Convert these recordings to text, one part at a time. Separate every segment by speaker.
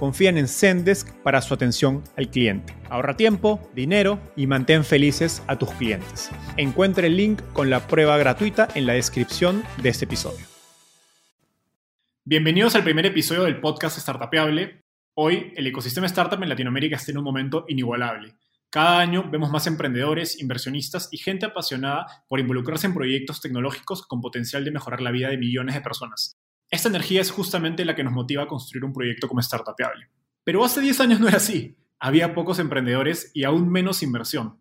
Speaker 1: confían en Zendesk para su atención al cliente. Ahorra tiempo, dinero y mantén felices a tus clientes. Encuentre el link con la prueba gratuita en la descripción de este episodio. Bienvenidos al primer episodio del podcast Startupeable. Hoy el ecosistema startup en Latinoamérica está en un momento inigualable. Cada año vemos más emprendedores, inversionistas y gente apasionada por involucrarse en proyectos tecnológicos con potencial de mejorar la vida de millones de personas. Esta energía es justamente la que nos motiva a construir un proyecto como Startupable. Pero hace 10 años no era así. Había pocos emprendedores y aún menos inversión.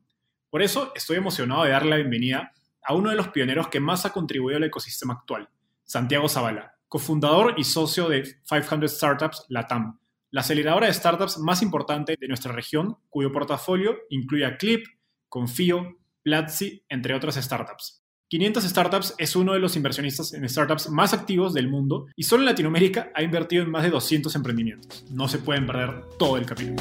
Speaker 1: Por eso estoy emocionado de darle la bienvenida a uno de los pioneros que más ha contribuido al ecosistema actual, Santiago Zavala, cofundador y socio de 500 Startups Latam, la aceleradora de startups más importante de nuestra región, cuyo portafolio incluye a Clip, Confío, Platzi, entre otras startups. 500 Startups es uno de los inversionistas en startups más activos del mundo y solo en Latinoamérica ha invertido en más de 200 emprendimientos. No se pueden perder todo el capítulo.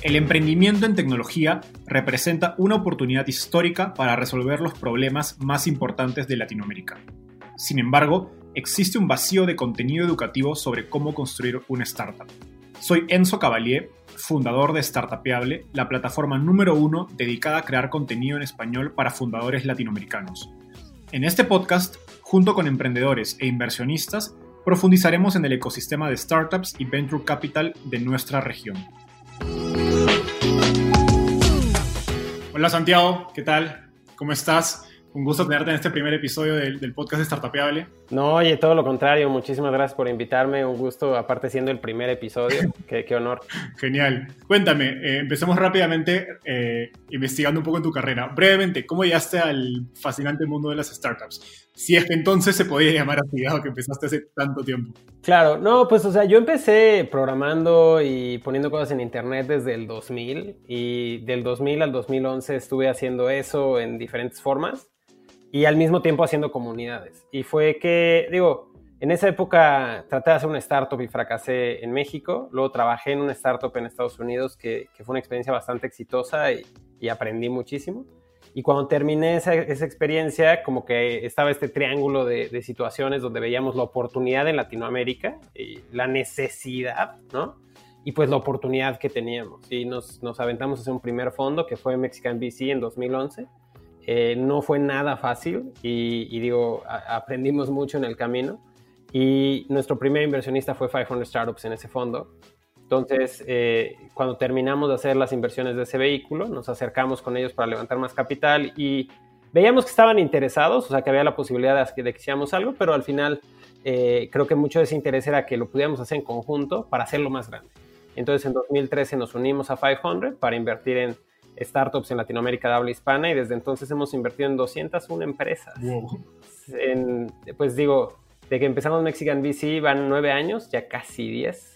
Speaker 1: El emprendimiento en tecnología representa una oportunidad histórica para resolver los problemas más importantes de Latinoamérica. Sin embargo, existe un vacío de contenido educativo sobre cómo construir una startup. Soy Enzo Cavalier fundador de Startupeable, la plataforma número uno dedicada a crear contenido en español para fundadores latinoamericanos. En este podcast, junto con emprendedores e inversionistas, profundizaremos en el ecosistema de startups y venture capital de nuestra región. Hola Santiago, ¿qué tal? ¿Cómo estás? Un gusto tenerte en este primer episodio del, podcast de Startupeable.
Speaker 2: No, oye, todo lo contrario. Muchísimas gracias por invitarme. Un gusto, aparte siendo el primer episodio. qué, qué, honor.
Speaker 1: Genial. Cuéntame, eh, empecemos rápidamente eh, investigando un poco en tu carrera. Brevemente, ¿cómo llegaste al fascinante mundo de las startups? Si es que entonces se podía llamar así, que empezaste hace tanto tiempo.
Speaker 2: Claro, no, pues o sea, yo empecé programando y poniendo cosas en internet desde el 2000 y del 2000 al 2011 estuve haciendo eso en diferentes formas y al mismo tiempo haciendo comunidades. Y fue que, digo, en esa época traté de hacer una startup y fracasé en México. Luego trabajé en una startup en Estados Unidos que, que fue una experiencia bastante exitosa y, y, aprendí muchísimo. Y cuando terminé esa, esa, experiencia, como que estaba este triángulo de, de, situaciones donde veíamos la oportunidad en Latinoamérica, y la necesidad, ¿no? Y pues la oportunidad que teníamos. Y nos, nos aventamos a hacer un primer fondo que fue Mexican VC en 2011 eh, no fue nada fácil y, digo, aprendimos mucho en el camino. Y nuestro primer inversionista fue 500 Startups en ese fondo. Entonces, eh, cuando terminamos de hacer las inversiones de ese vehículo, nos acercamos con ellos para levantar más capital y veíamos que estaban interesados, o sea, que había la posibilidad de, que hiciéramos algo, pero al final eh, creo que mucho de ese interés era que lo pudiéramos hacer en conjunto para hacerlo más grande. Entonces, en 2013 nos unimos a 500 para invertir en startups en Latinoamérica de habla hispana y desde entonces hemos invertido en 201 empresas. pues digo, de que empezamos Mexican VC van nueve años, ya casi diez.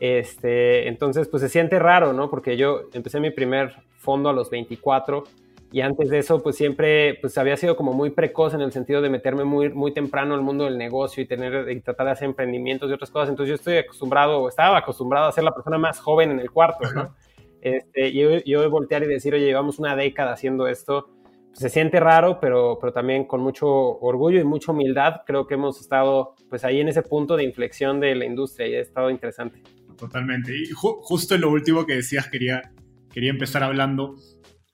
Speaker 2: Este, entonces, pues se siente raro, ¿no? Porque yo empecé mi primer fondo a los 24 y antes de eso, pues siempre, pues había sido como muy precoz en el sentido de meterme muy, muy temprano al mundo del negocio y tener, y tratar de hacer emprendimientos y otras cosas. Entonces yo estoy acostumbrado, estaba acostumbrado a ser la persona más joven en el cuarto, ¿no? Este, yo, yo voltear y decir, oye, llevamos una década haciendo esto, pues, se siente raro, pero, pero también con mucho orgullo y mucha humildad, creo que hemos estado pues ahí en ese punto de inflexión de la industria y ha estado interesante.
Speaker 1: Totalmente. Y justo en lo último que decías, quería, quería empezar hablando.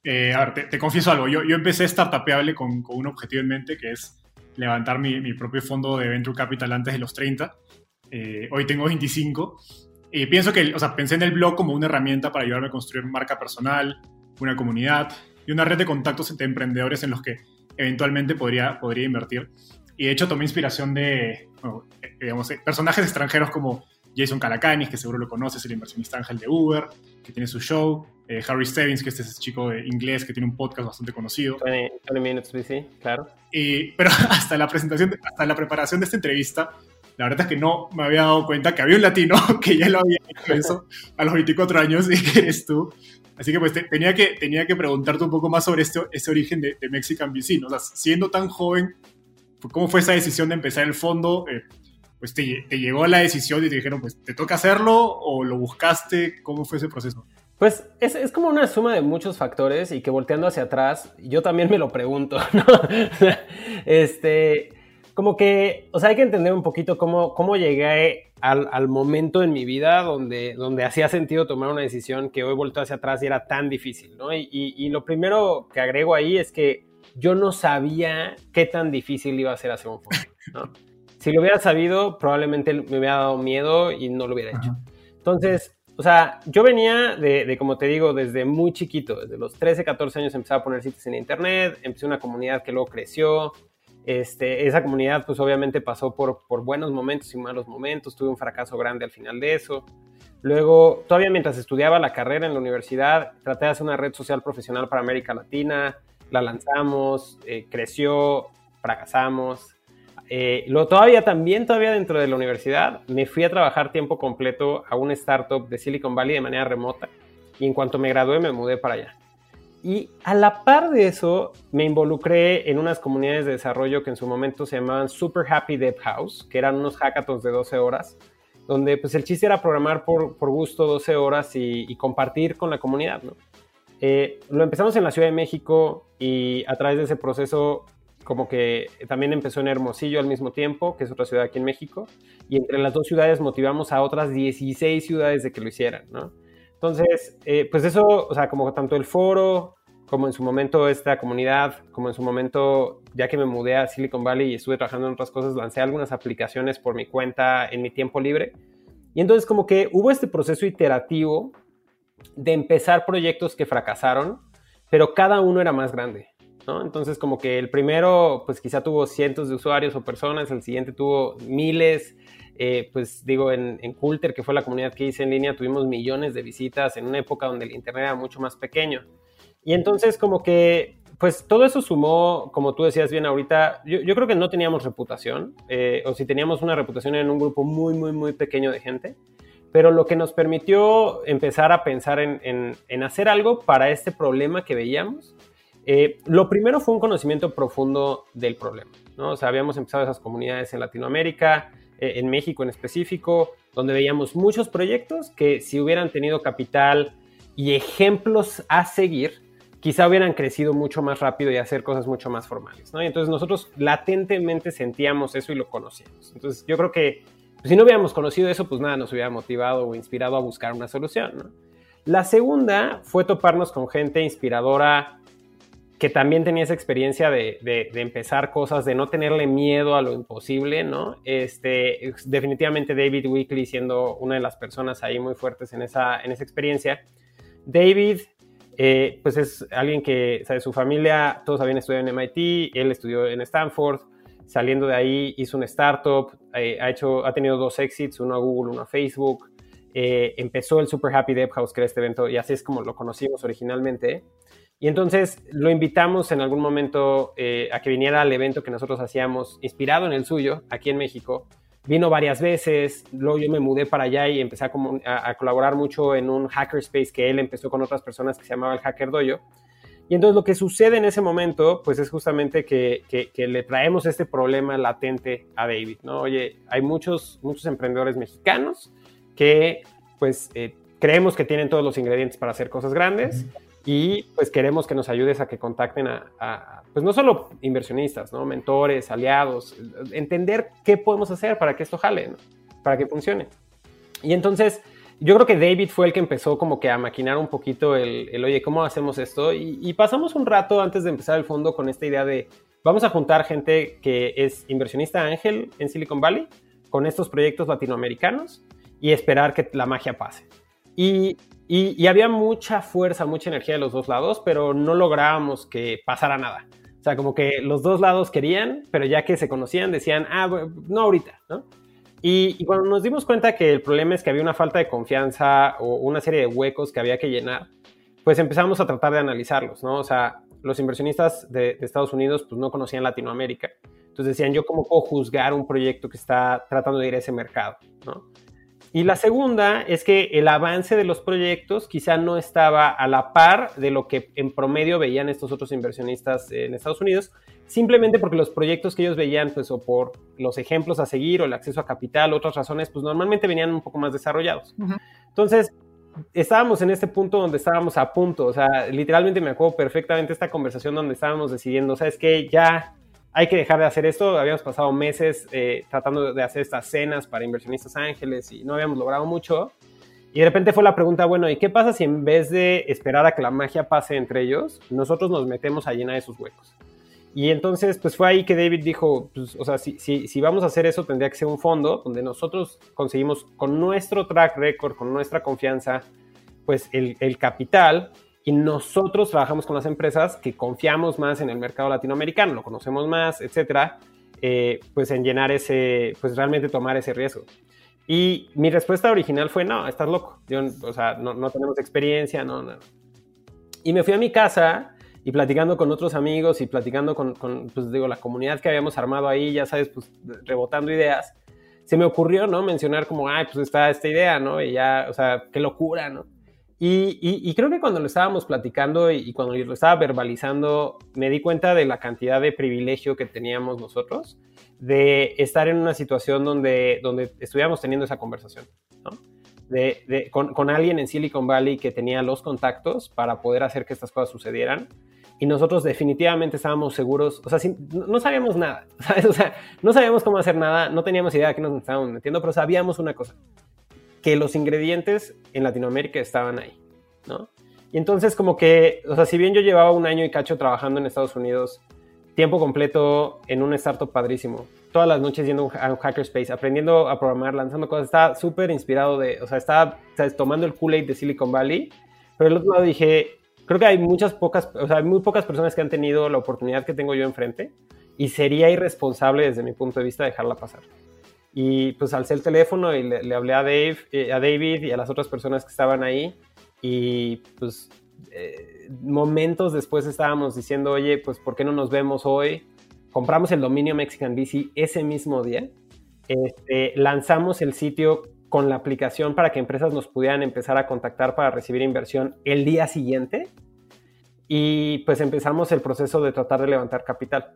Speaker 1: Eh, a ver, te, confieso algo. Yo, yo empecé startupeable con, con un objetivo en mente que es levantar mi, mi, propio fondo de Venture Capital antes de los 30. Eh, hoy tengo 25. Y pienso que, o sea, pensé en el blog como una herramienta para ayudarme a construir marca personal, una comunidad y una red de contactos entre emprendedores en los que eventualmente podría, podría invertir. Y de hecho tomé inspiración de, digamos, personajes extranjeros como Jason Calacanis, que seguro lo conoces, el inversionista ángel de Uber, que tiene su show, eh, Harry Stebbins, que este es ese chico de inglés que tiene un podcast bastante conocido.
Speaker 2: 20, Minutes sí, claro.
Speaker 1: Y, pero hasta la presentación, hasta la preparación de esta entrevista, la verdad es que no me había dado cuenta que había un latino que ya lo había hecho eso a los 24 años y que eres tú. Así que pues tenía, que, tenía que preguntarte un poco más sobre este, ese origen de, Mexican VC. O sea, siendo tan joven, ¿cómo fue esa decisión de empezar el fondo? Eh, pues te, te, llegó la decisión y te dijeron, pues te toca hacerlo o lo buscaste, ¿cómo fue ese proceso?
Speaker 2: Pues es, es, como una suma de muchos factores y que volteando hacia atrás, yo también me lo pregunto, ¿no? este, como que, o sea, hay que entender un poquito cómo, cómo llegué al, al, momento en mi vida donde, donde hacía sentido tomar una decisión que hoy volteo hacia atrás y era tan difícil, ¿no? Y, y, y lo primero que agrego ahí es que yo no sabía qué tan difícil iba a ser hacer un fondo, ¿no? Si lo hubiera sabido, probablemente me hubiera dado miedo y no lo hubiera hecho. Entonces, o sea, yo venía de, como te digo, desde muy chiquito, desde los 13, 14 años empecé a poner sitios en internet, empecé una comunidad que luego creció. Este, esa comunidad, pues obviamente pasó por, buenos momentos y malos momentos, tuve un fracaso grande al final de eso. Luego, todavía mientras estudiaba la carrera en la universidad, traté de hacer una red social profesional para América Latina, la lanzamos, eh, creció, fracasamos, eh, lo todavía también, todavía dentro de la universidad, me fui a trabajar tiempo completo a una startup de Silicon Valley de manera remota y en cuanto me gradué me mudé para allá. Y a la par de eso, me involucré en unas comunidades de desarrollo que en su momento se llamaban Super Happy Dev House, que eran unos hackathons de 12 horas, donde pues el chiste era programar por, por gusto 12 horas y, compartir con la comunidad, ¿no? Eh, lo empezamos en la Ciudad de México y a través de ese proceso como que también empezó en Hermosillo al mismo tiempo, que es otra ciudad aquí en México, y entre las dos ciudades motivamos a otras 16 ciudades de que lo hicieran, ¿no? Entonces, eh, pues eso, o sea, como tanto el foro, como en su momento esta comunidad, como en su momento, ya que me mudé a Silicon Valley y estuve trabajando en otras cosas, lancé algunas aplicaciones por mi cuenta en mi tiempo libre. Y entonces como que hubo este proceso iterativo de empezar proyectos que fracasaron, pero cada uno era más grande. Entonces, como que el primero, pues quizá tuvo cientos de usuarios o personas, el siguiente tuvo miles, eh, pues digo, en, en Coulter, que fue la comunidad que hice en línea, tuvimos millones de visitas en una época donde el Internet era mucho más pequeño. Y entonces, como que, pues todo eso sumó, como tú decías bien ahorita, yo, yo creo que no teníamos reputación, eh, o si teníamos una reputación en un grupo muy, muy, muy pequeño de gente pero lo que nos permitió empezar a pensar en, en, hacer algo para este problema que veíamos eh, lo primero fue un conocimiento profundo del problema, ¿no? O sea, habíamos empezado esas comunidades en Latinoamérica, eh, en México en específico, donde veíamos muchos proyectos que si hubieran tenido capital y ejemplos a seguir, quizá hubieran crecido mucho más rápido y hacer cosas mucho más formales, ¿no? Y entonces nosotros latentemente sentíamos eso y lo conocíamos. Entonces yo creo que pues, si no hubiéramos conocido eso, pues nada nos hubiera motivado o inspirado a buscar una solución. La segunda fue toparnos con gente inspiradora que también tenía esa experiencia de, empezar cosas, de no tenerle miedo a lo imposible, ¿no? Este, definitivamente David Weekly siendo una de las personas ahí muy fuertes en esa, en esa experiencia. David, eh, pues es alguien que, sabe, su familia, todos habían estudiado en MIT, él estudió en Stanford, saliendo de ahí hizo una startup, eh, ha, hecho, ha tenido dos exits, uno a Google, uno a Facebook, eh, empezó el Super Happy Dev House, que era este evento, y así es como lo conocimos originalmente. Y entonces lo invitamos en algún momento a que viniera al evento que nosotros hacíamos, inspirado en el suyo, aquí en México. Vino varias veces, luego yo me mudé para allá y empecé a, colaborar mucho en un hackerspace que él empezó con otras personas que se llamaba el Hacker Dojo. Y entonces lo que sucede en ese momento, pues es justamente que, que, le traemos este problema latente a David, ¿no? Oye, hay muchos, muchos emprendedores mexicanos que pues eh, creemos que tienen todos los ingredientes para hacer cosas grandes y pues queremos que nos ayudes a que contacten a, pues no solo inversionistas, ¿no? Mentores, aliados, entender qué podemos hacer para que esto jale. Para que funcione. Y entonces, yo creo que David fue el que empezó como que a maquinar un poquito el, oye, ¿cómo hacemos esto? Y, pasamos un rato antes de empezar el fondo con esta idea de, vamos a juntar gente que es inversionista ángel en Silicon Valley con estos proyectos latinoamericanos y esperar que la magia pase. Y, y, había mucha fuerza, mucha energía de los dos lados, pero no lográbamos que pasara nada. O sea, como que los dos lados querían, pero ya que se conocían decían, ah, no ahorita, ¿no? Y, cuando nos dimos cuenta que el problema es que había una falta de confianza o una serie de huecos que había que llenar, pues empezamos a tratar de analizarlos, ¿no? O sea, los inversionistas de, Estados Unidos pues no conocían Latinoamérica. Entonces decían, yo cómo puedo juzgar un proyecto que está tratando de ir a ese mercado, ¿no? Y la segunda es que el avance de los proyectos quizá no estaba a la par de lo que en promedio veían estos otros inversionistas en Estados Unidos, simplemente porque los proyectos que ellos veían, pues o por los ejemplos a seguir o el acceso a capital, otras razones, pues normalmente venían un poco más desarrollados. Entonces, estábamos en este punto donde estábamos a punto, o sea, literalmente me acuerdo perfectamente esta conversación donde estábamos decidiendo, ¿sabes qué? Ya hay que dejar de hacer esto. Habíamos pasado meses eh, tratando de hacer estas cenas para inversionistas ángeles y no habíamos logrado mucho. Y de repente fue la pregunta, bueno, ¿y qué pasa si en vez de esperar a que la magia pase entre ellos, nosotros nos metemos a llenar esos huecos? Y entonces, pues fue ahí que David dijo, pues, o sea, si, si, si, vamos a hacer eso, tendría que ser un fondo donde nosotros conseguimos con nuestro track record, con nuestra confianza, pues el, el capital y nosotros trabajamos con las empresas que confiamos más en el mercado latinoamericano, lo conocemos más, etcétera, eh, pues en llenar ese, pues realmente tomar ese riesgo. Y mi respuesta original fue, no, estás loco, o sea, no, no tenemos experiencia, no, no. Y me fui a mi casa y platicando con otros amigos y platicando con, con, pues digo, la comunidad que habíamos armado ahí, ya sabes, pues rebotando ideas, se me ocurrió, ¿no? Mencionar como, ay, pues está esta idea, ¿no? Y ya, o sea, qué locura, ¿no? Y, creo que cuando lo estábamos platicando y, cuando lo estaba verbalizando, me di cuenta de la cantidad de privilegio que teníamos nosotros de estar en una situación donde, donde estuviéramos teniendo esa conversación, ¿no? de, con, alguien en Silicon Valley que tenía los contactos para poder hacer que estas cosas sucedieran. Y nosotros definitivamente estábamos seguros, o sea, no sabíamos nada, ¿sabes? O sea, no sabíamos cómo hacer nada, no teníamos idea de qué nos estábamos metiendo, pero sabíamos una cosa, que los ingredientes en Latinoamérica estaban ahí, ¿no? Y entonces como que, o sea, si bien yo llevaba un año y cacho trabajando en Estados Unidos, tiempo completo en un startup padrísimo, todas las noches yendo a un hackerspace, aprendiendo a programar, lanzando cosas, estaba súper inspirado de, o sea, estaba tomando el Kool-Aid de Silicon Valley, pero del otro lado dije, creo que hay muchas pocas, o sea, hay muy pocas personas que han tenido la oportunidad que tengo yo enfrente y sería irresponsable desde mi punto de vista dejarla pasar. Y pues alcé el teléfono y le, hablé a, Dave, eh, a David y a las otras personas que estaban ahí. Y pues eh, momentos después estábamos diciendo, oye, pues ¿por qué no nos vemos hoy? Compramos el dominio Mexican BC ese mismo día. Este, lanzamos el sitio con la aplicación para que empresas nos pudieran empezar a contactar para recibir inversión el día siguiente. Y pues empezamos el proceso de tratar de levantar capital.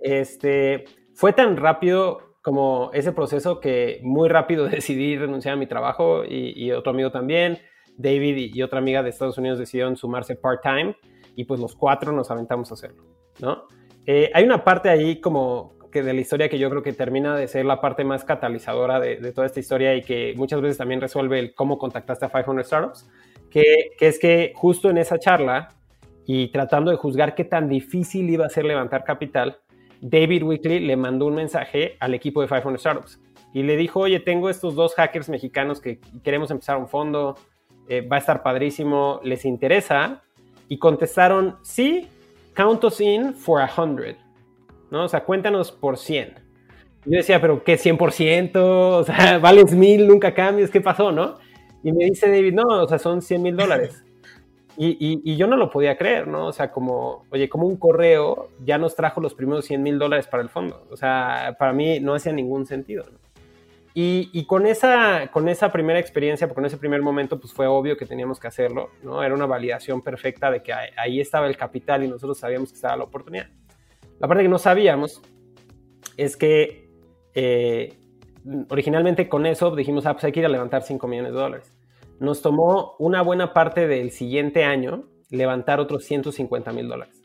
Speaker 2: Este, fue tan rápido como ese proceso que muy rápido decidí renunciar a mi trabajo y, otro amigo también. David y, otra amiga de Estados Unidos decidieron sumarse part-time y pues los cuatro nos aventamos a hacerlo, ¿no? Eh, hay una parte ahí como que de la historia que yo creo que termina de ser la parte más catalizadora de, toda esta historia y que muchas veces también resuelve el cómo contactaste a 500 Startups, que, que es que justo en esa charla y tratando de juzgar qué tan difícil iba a ser levantar capital, David Weekly le mandó un mensaje al equipo de 500 Startups y le dijo, oye, tengo estos dos hackers mexicanos que queremos empezar un fondo, eh, va a estar padrísimo, ¿les interesa? Y contestaron, sí, count us in for a hundred, ¿no? O sea, cuéntanos por 100. Yo decía, pero ¿qué 100%? O sea, vales mil, nunca cambies, ¿qué pasó, no? Y me dice David, no, o sea, son 100 mil dólares. Y, yo no lo podía creer, ¿no? O sea, como, oye, como un correo ya nos trajo los primeros 100 mil dólares para el fondo. O sea, para mí no hacía ningún sentido, ¿no? Y, con, esa, con esa primera experiencia, con ese primer momento, pues fue obvio que teníamos que hacerlo, ¿no? Era una validación perfecta de que ahí estaba el capital y nosotros sabíamos que estaba la oportunidad. La parte que no sabíamos es que eh, originalmente con eso dijimos, ah, pues hay que ir a levantar 5 millones de dólares nos tomó una buena parte del siguiente año levantar otros 150 mil dólares.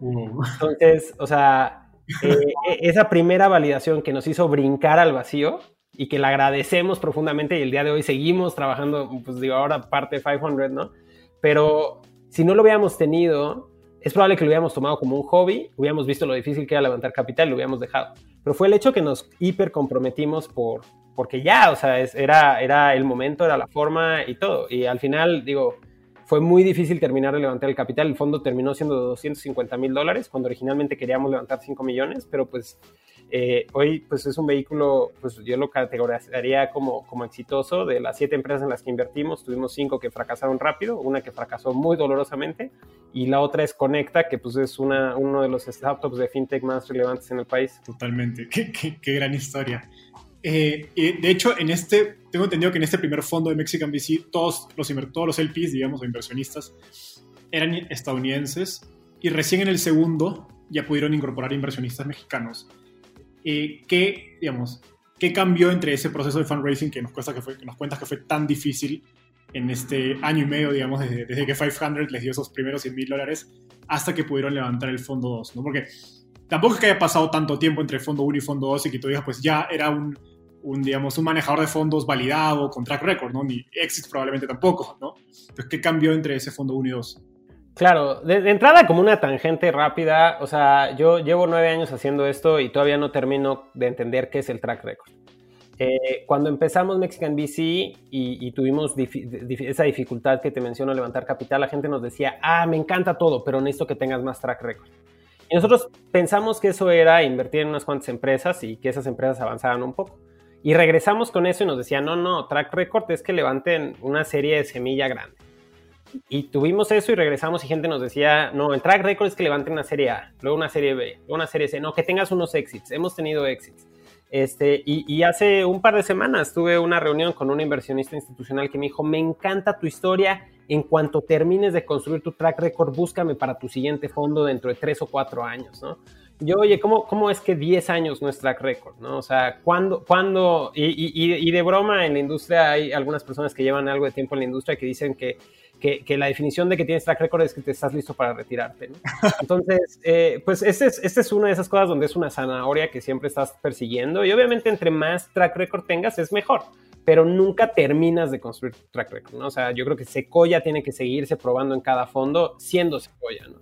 Speaker 2: Entonces, o sea, eh, e, esa primera validación que nos hizo brincar al vacío y que le agradecemos profundamente y el día de hoy seguimos trabajando, pues digo, ahora parte de 500, ¿no? Pero si no lo hubiéramos tenido, es probable que lo hubiéramos tomado como un hobby, hubiéramos visto lo difícil que era levantar capital y lo hubiéramos dejado. Pero fue el hecho que nos hiper comprometimos por, porque ya, o sea, era, era el momento, era la forma y todo. Y al final, digo, fue muy difícil terminar de levantar el capital. El fondo terminó siendo de 250 mil dólares, cuando originalmente queríamos levantar 5 millones, pero pues eh, hoy pues es un vehículo, pues yo lo categorizaría como, como exitoso. De las siete empresas en las que invertimos, tuvimos cinco que fracasaron rápido, una que fracasó muy dolorosamente y la otra es Conecta, que pues es una, uno de los startups de fintech más relevantes en el país.
Speaker 1: Totalmente, qué, qué, gran historia. Eh, de hecho, en este, tengo entendido que en este primer fondo de Mexican VC, todos los, todos los LPs, digamos, o inversionistas, eran estadounidenses y recién en el segundo ya pudieron incorporar inversionistas mexicanos. Eh, ¿qué, digamos, ¿qué cambió entre ese proceso de fundraising que nos, cuesta que, fue, que nos cuentas que fue tan difícil en este año y medio, digamos, desde, desde que 500 les dio esos primeros 100 mil dólares hasta que pudieron levantar el fondo 2, ¿no? Porque tampoco es que haya pasado tanto tiempo entre fondo 1 y fondo 2 y que tú digas, pues ya era un, un, digamos, un manejador de fondos validado con track record, ¿no? Ni exit probablemente tampoco, ¿no? Entonces, ¿qué cambió entre ese fondo 1 y 2?
Speaker 2: Claro, de, entrada como una tangente rápida, o sea, yo llevo nueve años haciendo esto y todavía no termino de entender qué es el track record. Eh, cuando empezamos Mexican VC y, tuvimos esa dificultad que te menciono levantar capital, la gente nos decía, ah, me encanta todo, pero necesito que tengas más track record. Y nosotros pensamos que eso era invertir en unas cuantas empresas y que esas empresas avanzaran un poco. Y regresamos con eso y nos decían, no, no, track record es que levanten una serie de semilla grande. Y tuvimos eso y regresamos y gente nos decía, no, el track record es que levanten una serie A, luego una serie B, luego una serie C, no, que tengas unos exits, hemos tenido exits. Este, y, y, hace un par de semanas tuve una reunión con un inversionista institucional que me dijo, me encanta tu historia, en cuanto termines de construir tu track record, búscame para tu siguiente fondo dentro de tres o cuatro años, ¿no? Yo, oye, ¿cómo, cómo es que 10 años no es track record? ¿no? O sea, ¿cuándo? cuándo y, y, y, de broma en la industria hay algunas personas que llevan algo de tiempo en la industria que dicen que que, la definición de que tienes track record es que te estás listo para retirarte. ¿no? Entonces, eh, pues esta es, este es una de esas cosas donde es una zanahoria que siempre estás persiguiendo y obviamente entre más track record tengas es mejor, pero nunca terminas de construir track record. ¿no? O sea, yo creo que Sequoia tiene que seguirse probando en cada fondo siendo Sequoia. ¿no?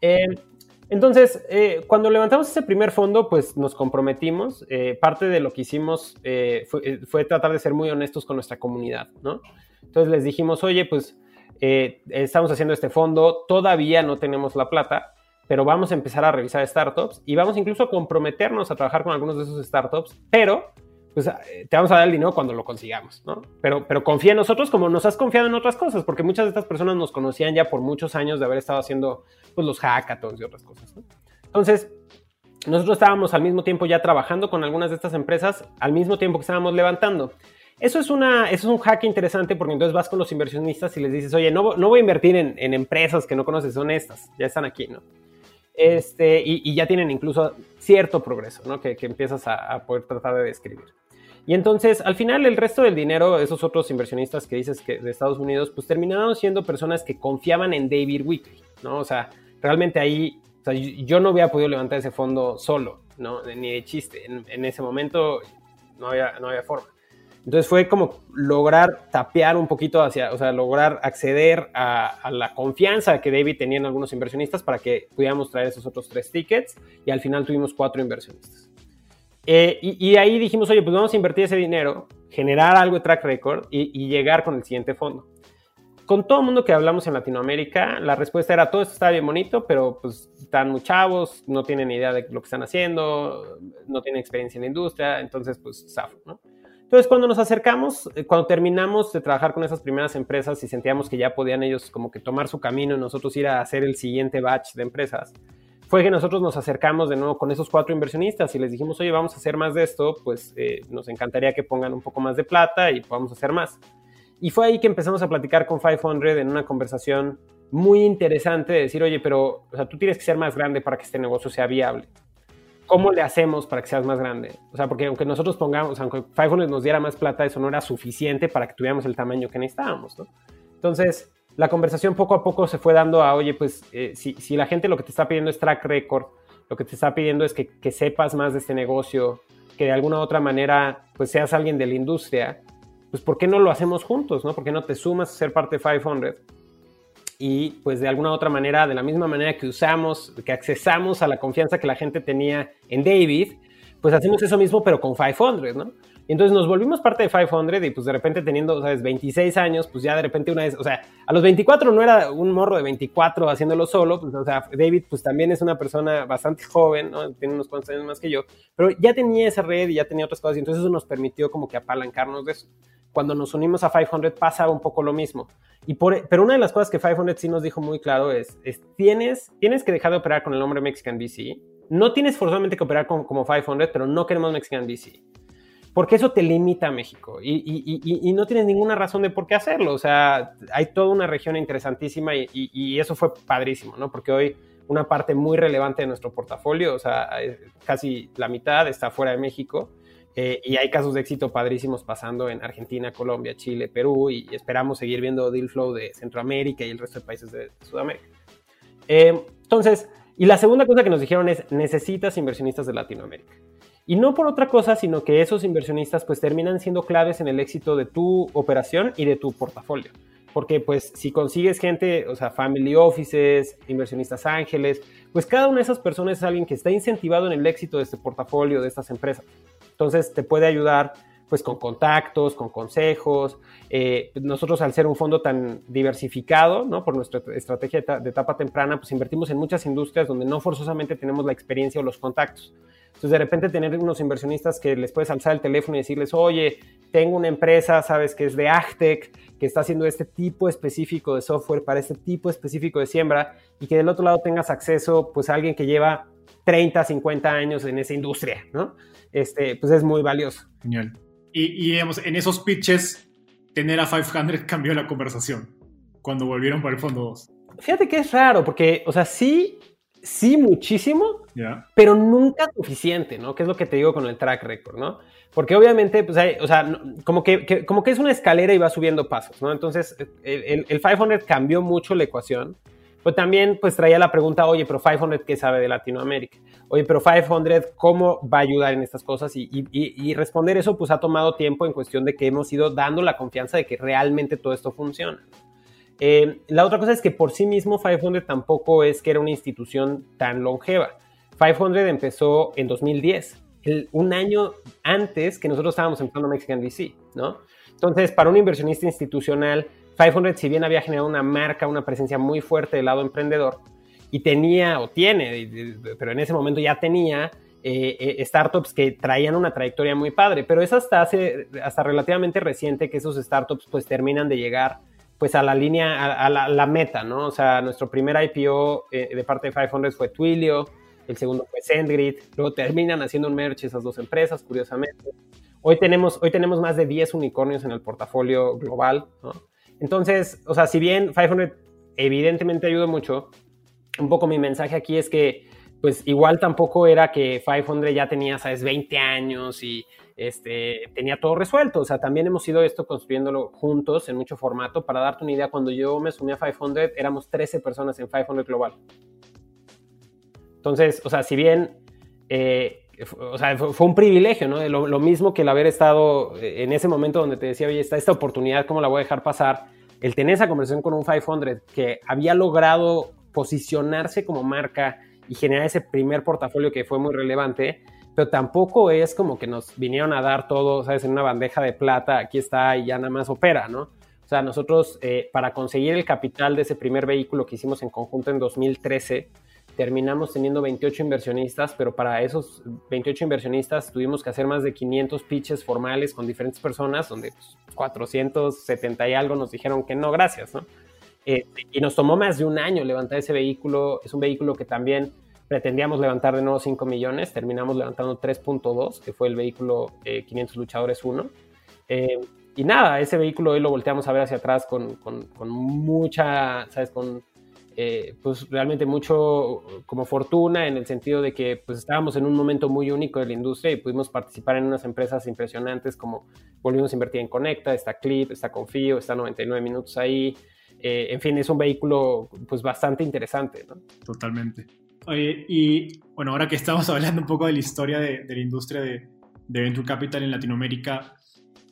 Speaker 2: Eh, entonces, eh, cuando levantamos ese primer fondo, pues nos comprometimos. parte de lo que hicimos fue, fue, tratar de ser muy honestos con nuestra comunidad, ¿no? Entonces les dijimos, oye, pues eh, estamos haciendo este fondo, todavía no tenemos la plata, pero vamos a empezar a revisar startups y vamos incluso a comprometernos a trabajar con algunos de esos startups, pero pues eh, te vamos a dar el dinero cuando lo consigamos, ¿no? Pero, pero confía en nosotros como nos has confiado en otras cosas, porque muchas de estas personas nos conocían ya por muchos años de haber estado haciendo pues, los hackathons y otras cosas, ¿no? Entonces, nosotros estábamos al mismo tiempo ya trabajando con algunas de estas empresas, al mismo tiempo que estábamos levantando. Eso es, una, eso es un hack interesante porque entonces vas con los inversionistas y les dices, oye, no, no voy a invertir en, en, empresas que no conoces, son estas, ya están aquí, ¿no? Este, y, y ya tienen incluso cierto progreso, ¿no? Que, que empiezas a, a, poder tratar de describir. Y entonces, al final, el resto del dinero, esos otros inversionistas que dices que de Estados Unidos, pues terminaron siendo personas que confiaban en David Weekly, ¿no? O sea, realmente ahí, yo no había podido levantar ese fondo solo, ¿no? Ni de chiste. En, ese momento no había, no había forma. Entonces fue como lograr tapear un poquito hacia, o sea, lograr acceder a, la confianza que David tenía en algunos inversionistas para que pudiéramos traer esos otros tres tickets y al final tuvimos cuatro inversionistas. Eh, y, ahí dijimos, oye, pues vamos a invertir ese dinero, generar algo de track record y, llegar con el siguiente fondo. Con todo el mundo que hablamos en Latinoamérica, la respuesta era, todo esto está bien bonito, pero pues están muy chavos, no tienen idea de lo que están haciendo, no tienen experiencia en la industria, entonces pues zafo, ¿no? Entonces, cuando nos acercamos, eh, cuando terminamos de trabajar con esas primeras empresas y sentíamos que ya podían ellos como que tomar su camino y nosotros ir a hacer el siguiente batch de empresas, fue que nosotros nos acercamos de nuevo con esos cuatro inversionistas y les dijimos, oye, vamos a hacer más de esto, pues eh, nos encantaría que pongan un poco más de plata y podamos hacer más. Y fue ahí que empezamos a platicar con 500 en una conversación muy interesante de decir, oye, pero o sea, tú tienes que ser más grande para que este negocio sea viable. ¿cómo le hacemos para que seas más grande? O sea, porque aunque nosotros pongamos, aunque 500 nos diera más plata, eso no era suficiente para que tuviéramos el tamaño que necesitábamos, ¿no? Entonces, la conversación poco a poco se fue dando a, oye, pues eh, si, si, la gente lo que te está pidiendo es track record, lo que te está pidiendo es que, que, sepas más de este negocio, que de alguna otra manera pues seas alguien de la industria, pues ¿por qué no lo hacemos juntos? ¿no? ¿Por qué no te sumas a ser parte de 500? Y pues de alguna otra manera, de la misma manera que usamos, que accesamos a la confianza que la gente tenía en David, pues hacemos eso mismo pero con 500, ¿no? Y entonces nos volvimos parte de 500 y pues de repente teniendo, ¿sabes? 26 años, pues ya de repente una vez, o sea, a los 24 no era un morro de 24 haciéndolo solo, pues o sea, David pues también es una persona bastante joven, ¿no? Tiene unos cuantos años más que yo, pero ya tenía esa red y ya tenía otras cosas y entonces eso nos permitió como que apalancarnos de eso. Cuando nos unimos a 500 pasa un poco lo mismo. Y por, pero una de las cosas que 500 sí nos dijo muy claro es, es tienes, tienes que dejar de operar con el nombre Mexican VC. No tienes forzosamente que operar como 500, pero no queremos Mexican VC porque eso te limita a México y, no tienes ninguna razón de por qué hacerlo. O sea, hay toda una región interesantísima y, eso fue padrísimo, ¿no? Porque hoy una parte muy relevante de nuestro portafolio, o sea, casi la mitad está fuera de México. Eh, y hay casos de éxito padrísimos pasando en Argentina, Colombia, Chile, Perú y esperamos seguir viendo deal flow de Centroamérica y el resto de países de Sudamérica. Eh, entonces, y la segunda cosa que nos dijeron es, necesitas inversionistas de Latinoamérica. Y no por otra cosa, sino que esos inversionistas pues terminan siendo claves en el éxito de tu operación y de tu portafolio. Porque pues si consigues gente, o sea, family offices, inversionistas ángeles, pues cada una de esas personas es alguien que está incentivado en el éxito de este portafolio, de estas empresas. Entonces te puede ayudar pues con contactos, con consejos. Eh, nosotros al ser un fondo tan diversificado, ¿no? Por nuestra estrategia de etapa temprana, pues invertimos en muchas industrias donde no forzosamente tenemos la experiencia o los contactos. Entonces, de repente tener unos inversionistas que les puedes alzar el teléfono y decirles, oye, tengo una empresa, sabes, que es de Agtec, que está haciendo este tipo específico de software para este tipo específico de siembra y que del otro lado tengas acceso, pues, a alguien que lleva 30, 50 años en esa industria, ¿no? Este, pues es muy valioso.
Speaker 1: Genial. Y, y digamos, en esos pitches, tener a 500 cambió la conversación cuando volvieron para el fondo 2.
Speaker 2: Fíjate que es raro, porque, o sea, sí sí muchísimo, pero nunca suficiente, ¿no? Que es lo que te digo con el track record, ¿no? Porque obviamente, pues hay, o sea, como, que, como que es una escalera y va subiendo pasos, ¿no? Entonces, el, el, 500 cambió mucho la ecuación, pero también pues traía la pregunta, oye, pero 500, ¿qué sabe de Latinoamérica? Oye, pero 500, ¿cómo va a ayudar en estas cosas? Y, responder eso, pues ha tomado tiempo en cuestión de que hemos ido dando la confianza de que realmente todo esto funciona. Eh, la otra cosa es que por sí mismo 500 tampoco es que era una institución tan longeva. 500 empezó en 2010, un año antes que nosotros estábamos empezando Mexican DC, ¿no? Entonces, para un inversionista institucional, 500 si bien había generado una marca, una presencia muy fuerte del lado emprendedor, y tenía, o tiene, pero en ese momento ya tenía eh, eh, startups que traían una trayectoria muy padre, pero es hasta, hace, hasta relativamente reciente que esos startups pues terminan de llegar pues a la línea, a, la, meta, ¿no? O sea, nuestro primer IPO eh, de parte de 500 fue Twilio, el segundo fue SendGrid, luego terminan haciendo un merch esas dos empresas, curiosamente. Hoy tenemos, hoy tenemos más de 10 unicornios en el portafolio global, ¿no? Entonces, o sea, si bien 500 evidentemente ayudó mucho, un poco mi mensaje aquí es que, pues igual tampoco era que 500 ya tenía, sabes, 20 años y este, tenía todo resuelto. O sea, también hemos ido esto construyéndolo juntos en mucho formato. Para darte una idea, cuando yo me sumí a 500, éramos 13 personas en 500 Global. Entonces, o sea, si bien, eh, o sea, fue, un privilegio, ¿no? Lo, mismo que el haber estado en ese momento donde te decía, oye, está esta oportunidad, ¿cómo la voy a dejar pasar? El tener esa conversación con un 500 que había logrado posicionarse como marca y generar ese primer portafolio que fue muy relevante, pero tampoco es como que nos vinieron a dar todo, ¿sabes? En una bandeja de plata, aquí está y ya nada más opera, ¿no? O sea, nosotros eh, para conseguir el capital de ese primer vehículo que hicimos en conjunto en 2013, terminamos teniendo 28 inversionistas, pero para esos 28 inversionistas tuvimos que hacer más de 500 pitches formales con diferentes personas, donde 470 pues, y algo nos dijeron que no, gracias, ¿no? Eh, y nos tomó más de un año levantar ese vehículo. Es un vehículo que también pretendíamos levantar de nuevo 5 millones, terminamos levantando 3.2, que fue el vehículo 500 eh, Luchadores 1. Eh, y nada, ese vehículo hoy lo volteamos a ver hacia atrás con, con, mucha, ¿sabes? Con eh, pues realmente mucho como fortuna en el sentido de que pues estábamos en un momento muy único de la industria y pudimos participar en unas empresas impresionantes como volvimos a invertir en Conecta, está Clip, está Confío, está 99 minutos ahí. en fin, es un vehículo pues bastante interesante, ¿no?
Speaker 1: Totalmente. Oye, y bueno, ahora que estamos hablando un poco de la historia de, la industria de, de Venture Capital en Latinoamérica.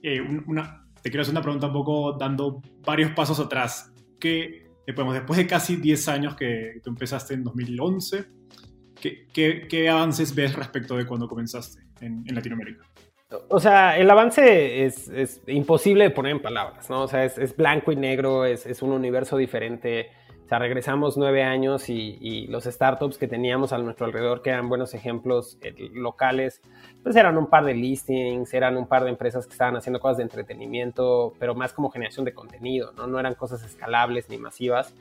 Speaker 1: Eh, una, te quiero hacer una pregunta un poco dando varios pasos atrás. ¿Qué, después de casi 10 años que tú empezaste en 2011, ¿qué, qué, avances ves respecto de cuando comenzaste en, en Latinoamérica?
Speaker 2: O sea, el avance es, es, imposible de poner en palabras, ¿no? O sea, es, es blanco y negro, es, es, un universo diferente. Sea, regresamos nueve años y, y, los startups que teníamos a nuestro alrededor, que eran buenos ejemplos eh, locales, pues eran un par de listings, eran un par de empresas que estaban haciendo cosas de entretenimiento, pero más como generación de contenido, ¿no? No eran cosas escalables ni masivas.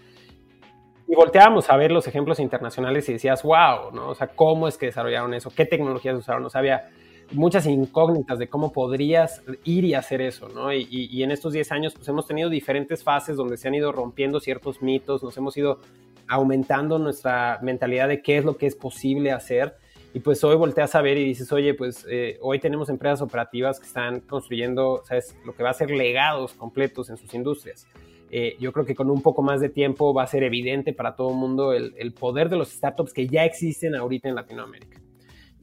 Speaker 2: Y volteábamos a ver los ejemplos internacionales y decías, wow, ¿no? O sea, ¿cómo es que desarrollaron eso? ¿Qué tecnologías usaron? O sea, había muchas incógnitas de cómo podrías ir y hacer eso, ¿no? Y, en estos 10 años, pues hemos tenido diferentes fases donde se han ido rompiendo ciertos mitos, nos hemos ido aumentando nuestra mentalidad de qué es lo que es posible hacer. Y pues hoy volteas a ver y dices, oye, pues eh, hoy tenemos empresas operativas que están construyendo, ¿sabes? Lo que va a ser legados completos en sus industrias. Eh, yo creo que con un poco más de tiempo va a ser evidente para todo el mundo el, el poder de los startups que ya existen ahorita en Latinoamérica.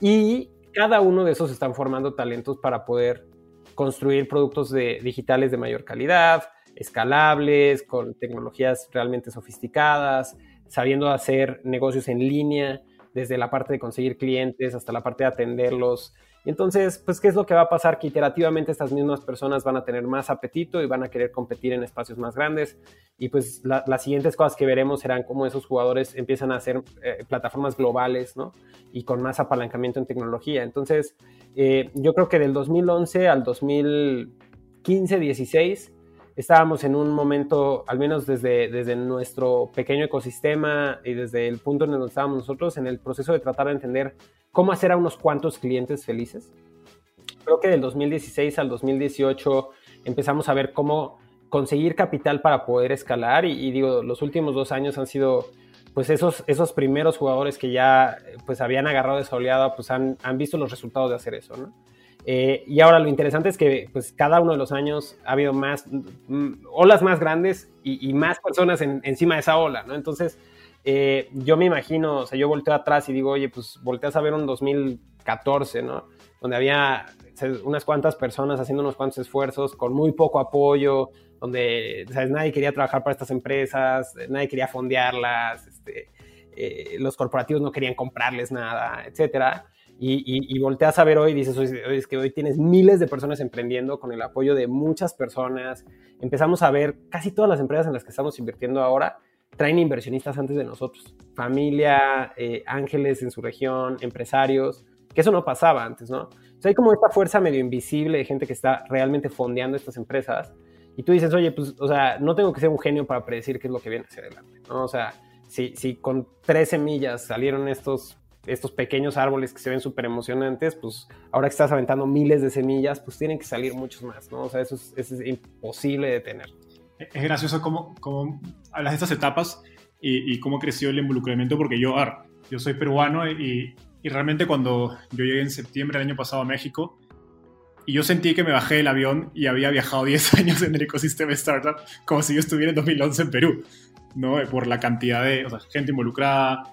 Speaker 2: Y cada uno de esos están formando talentos para poder construir productos digitales de mayor calidad, escalables, con tecnologías realmente sofisticadas, sabiendo hacer negocios en línea, desde la parte de conseguir clientes hasta la parte de atenderlos entonces, pues, ¿qué es lo que va a pasar? Que iterativamente estas mismas personas van a tener más apetito y van a querer competir en espacios más grandes. Y pues las siguientes cosas que veremos serán cómo esos jugadores empiezan a hacer eh, plataformas globales, ¿no? Y con más apalancamiento en tecnología. Entonces, eh, yo creo que del 2011 al 2015, 16, estábamos en un momento, al menos desde, desde nuestro pequeño ecosistema y desde el punto en el que estábamos nosotros, en el proceso de tratar de entender cómo hacer a unos cuantos clientes felices. Creo que del 2016 al 2018 empezamos a ver cómo conseguir capital para poder escalar y, digo, los últimos dos años han sido pues esos, esos primeros jugadores que ya pues habían agarrado esa oleada pues han, han visto los resultados de hacer eso, ¿no? Eh, y ahora lo interesante es que pues cada uno de los años ha habido más mm, olas más grandes y, más personas encima de esa ola, ¿no? Entonces, eh, yo me imagino, o sea, yo volteo atrás y digo, oye, pues volteas a ver un 2014, ¿no? Donde había unas cuantas personas haciendo unos cuantos esfuerzos con muy poco apoyo, donde ¿sabes? nadie quería trabajar para estas empresas, nadie quería fondearlas, este, eh, los corporativos no querían comprarles nada, etcétera. Y, volteas a ver hoy y dices, es que hoy tienes miles de personas emprendiendo con el apoyo de muchas personas. Empezamos a ver casi todas las empresas en las que estamos invirtiendo ahora traen inversionistas antes de nosotros. Familia, eh, ángeles en su región, empresarios, que eso no pasaba antes, ¿no? Sea, hay como esta fuerza medio invisible de gente que está realmente fondeando estas empresas. Y tú dices, oye, pues, o sea, no tengo que ser un genio para predecir qué es lo que viene hacia adelante, ¿no? O sea, si, si con tres semillas salieron estos estos pequeños árboles que se ven súper emocionantes, pues ahora que estás aventando miles de semillas, pues tienen que salir muchos más, ¿no? O sea, eso es, imposible de tener.
Speaker 1: Es gracioso cómo, cómo hablas de estas etapas y, cómo creció el involucramiento, porque yo, yo soy peruano y, y, realmente cuando yo llegué en septiembre del año pasado a México, y yo sentí que me bajé del avión y había viajado 10 años en el ecosistema startup, como si yo estuviera en 2011 en Perú, ¿no? Por la cantidad de o sea, gente involucrada,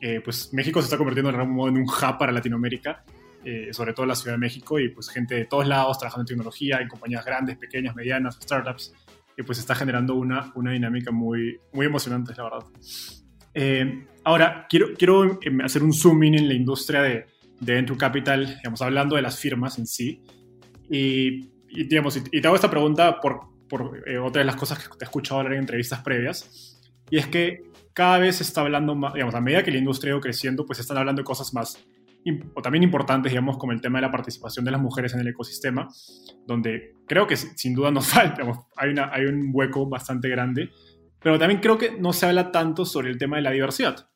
Speaker 1: eh, pues México se está convirtiendo en un hub para Latinoamérica, eh, sobre todo la Ciudad de México, y pues gente de todos lados trabajando en tecnología, en compañías grandes, pequeñas, medianas, startups, y pues está generando una, una dinámica muy, muy emocionante, la verdad. Eh, ahora, quiero, quiero hacer un zoom in en la industria de, de Venture Capital, digamos, hablando de las firmas en sí. Y, y digamos, y, te hago esta pregunta por, por otra de las cosas que te he escuchado hablar en entrevistas previas, y es que cada vez se está hablando más, digamos, a medida que la industria ha ido creciendo, pues se están hablando de cosas más, o también importantes, digamos, como el tema de la participación de las mujeres en el ecosistema, donde creo que sin duda nos falta, hay, una, hay un hueco bastante grande, pero también creo que no se habla tanto sobre el tema de la diversidad.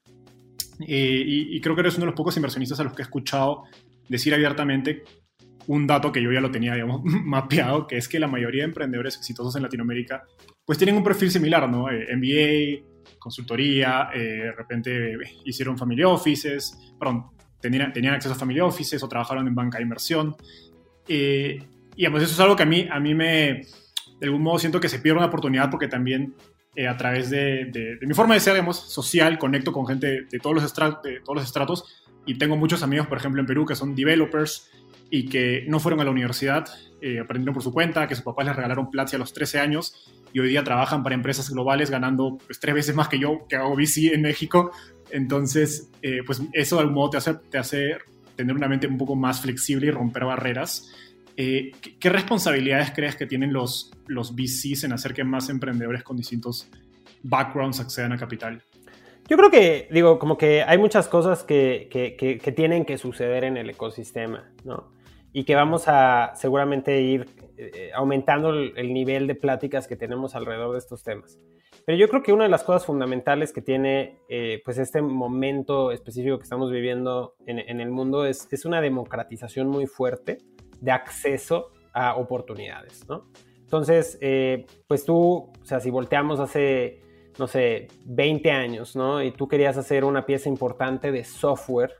Speaker 1: Eh, y, creo que eres uno de los pocos inversionistas a los que he escuchado decir abiertamente un dato que yo ya lo tenía, digamos, mapeado, que es que la mayoría de emprendedores exitosos en Latinoamérica, pues tienen un perfil similar, ¿no? Eh, MBA, consultoría, eh, de repente hicieron family offices, perdón, tenían, tenían acceso a family offices o trabajaron en banca de inversión. Eh, y eso es algo que a mí, a mí me, de algún modo siento que se pierde una oportunidad porque también eh, a través de, de, mi forma de ser, digamos, social, conecto con gente de todos, los de todos los estratos y tengo muchos amigos, por ejemplo, en Perú que son developers y que no fueron a la universidad, eh, aprendieron por su cuenta, que sus papás les regalaron Platzi a los 13 años y hoy día trabajan para empresas globales ganando pues, tres veces más que yo, que hago VC en México. Entonces, eh, pues eso de algún modo te hace, te hace tener una mente un poco más flexible y romper barreras. Eh, ¿qué, responsabilidades crees que tienen los, los VCs en hacer que más emprendedores con distintos backgrounds accedan a capital?
Speaker 2: Yo creo que, digo, como que hay muchas cosas que, que, que tienen que suceder en el ecosistema, ¿no? Y que vamos a seguramente ir eh, aumentando el, nivel de pláticas que tenemos alrededor de estos temas. Pero yo creo que una de las cosas fundamentales que tiene eh, pues este momento específico que estamos viviendo en, el mundo es, es, una democratización muy fuerte de acceso a oportunidades, ¿no? Entonces, eh, pues tú, o sea, si volteamos hace, no sé, 20 años, ¿no? Y tú querías hacer una pieza importante de software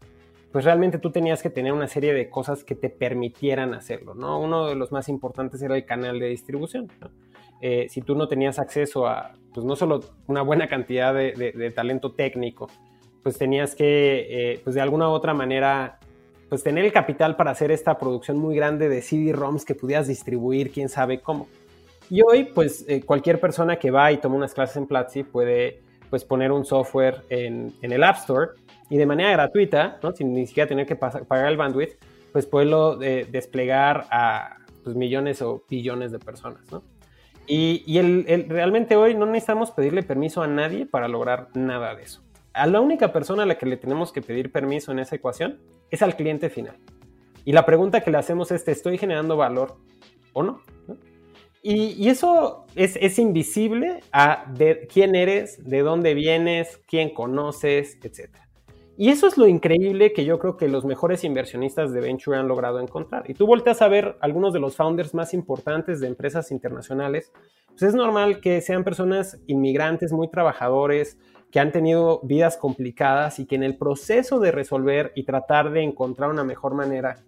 Speaker 2: pues realmente tú tenías que tener una serie de cosas que te permitieran hacerlo, ¿no? Uno de los más importantes era el canal de distribución, eh, si tú no tenías acceso a, pues no solo una buena cantidad de, talento técnico, pues tenías que, eh, pues de alguna u otra manera, pues tener el capital para hacer esta producción muy grande de CD-ROMs que pudieras distribuir, quién sabe cómo. Y hoy, pues eh, cualquier persona que va y toma unas clases en Platzi puede, pues poner un software en, en el App Store y de manera gratuita, ¿no? sin ni siquiera tener que pagar el bandwidth, pues poderlo eh, desplegar a pues, millones o billones de personas. ¿no? Y, y el, realmente hoy no necesitamos pedirle permiso a nadie para lograr nada de eso. A la única persona a la que le tenemos que pedir permiso en esa ecuación es al cliente final. Y la pregunta que le hacemos es, ¿te estoy generando valor o no? Y, y, eso es, es, invisible a de quién eres, de dónde vienes, quién conoces, etc. Y eso es lo increíble que yo creo que los mejores inversionistas de Venture han logrado encontrar. Y tú volteas a ver algunos de los founders más importantes de empresas internacionales, pues es normal que sean personas inmigrantes, muy trabajadores, que han tenido vidas complicadas y que en el proceso de resolver y tratar de encontrar una mejor manera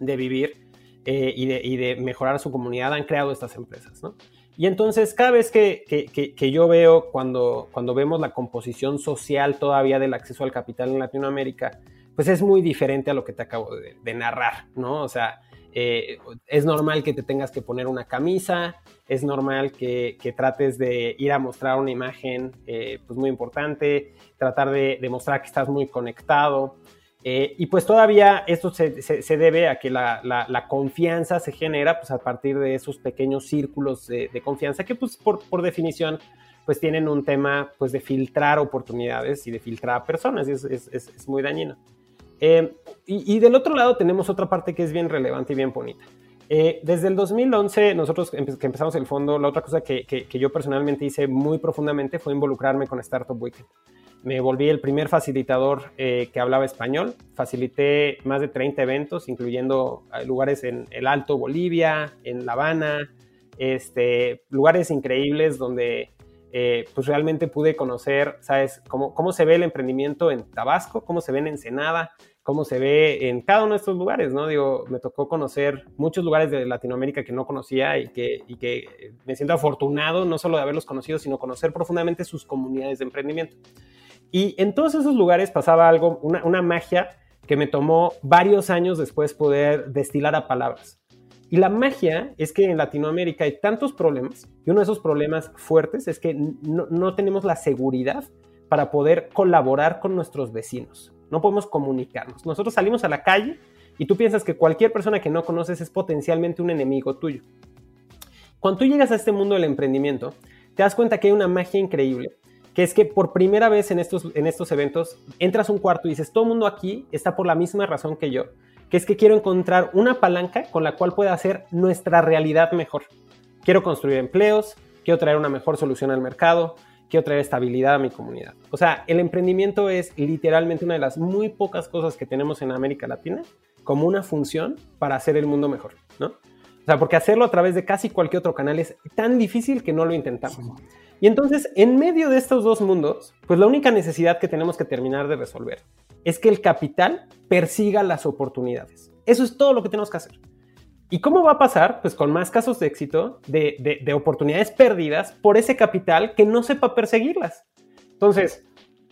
Speaker 2: de vivir eh, y, de, y, de, mejorar su comunidad han creado estas empresas, ¿no? Y entonces cada vez que, que, yo veo cuando, cuando vemos la composición social todavía del acceso al capital en Latinoamérica, pues es muy diferente a lo que te acabo de, narrar, ¿no? O sea, eh, es normal que te tengas que poner una camisa, es normal que, trates de ir a mostrar una imagen eh, pues muy importante, tratar de demostrar que estás muy conectado. Eh, y pues todavía esto se, se, debe a que la, la, confianza se genera pues a partir de esos pequeños círculos de, confianza que pues por, por, definición pues tienen un tema pues de filtrar oportunidades y de filtrar personas y es, es, es muy dañino. Eh, y, y, del otro lado tenemos otra parte que es bien relevante y bien bonita. Eh, desde el 2011, nosotros que empezamos el fondo, la otra cosa que, que, que yo personalmente hice muy profundamente fue involucrarme con Startup Weekend me volví el primer facilitador eh, que hablaba español. Facilité más de 30 eventos, incluyendo eh, lugares en el Alto Bolivia, en La Habana, este, lugares increíbles donde eh, pues realmente pude conocer, ¿sabes?, cómo, cómo se ve el emprendimiento en Tabasco, cómo se ve en Ensenada, cómo se ve en cada uno de estos lugares, ¿no? Digo, me tocó conocer muchos lugares de Latinoamérica que no conocía y que, y que me siento afortunado no solo de haberlos conocido, sino conocer profundamente sus comunidades de emprendimiento. Y en todos esos lugares pasaba algo, una, magia que me tomó varios años después poder destilar a palabras. Y la magia es que en Latinoamérica hay tantos problemas, y uno de esos problemas fuertes es que no, no, tenemos la seguridad para poder colaborar con nuestros vecinos. No podemos comunicarnos. Nosotros salimos a la calle y tú piensas que cualquier persona que no conoces es potencialmente un enemigo tuyo. Cuando tú llegas a este mundo del emprendimiento, te das cuenta que hay una magia increíble que es que por primera vez en estos, en estos eventos entras a un cuarto y dices, todo el mundo aquí está por la misma razón que yo, que es que quiero encontrar una palanca con la cual pueda hacer nuestra realidad mejor. Quiero construir empleos, quiero traer una mejor solución al mercado, quiero traer estabilidad a mi comunidad. O sea, el emprendimiento es literalmente una de las muy pocas cosas que tenemos en América Latina como una función para hacer el mundo mejor, ¿no? O sea, porque hacerlo a través de casi cualquier otro canal es tan difícil que no lo intentamos. Y entonces, en medio de estos dos mundos, pues la única necesidad que tenemos que terminar de resolver es que el capital persiga las oportunidades. Eso es todo lo que tenemos que hacer. ¿Y cómo va a pasar? Pues con más casos de éxito, de, de, oportunidades perdidas por ese capital que no sepa perseguirlas. Entonces,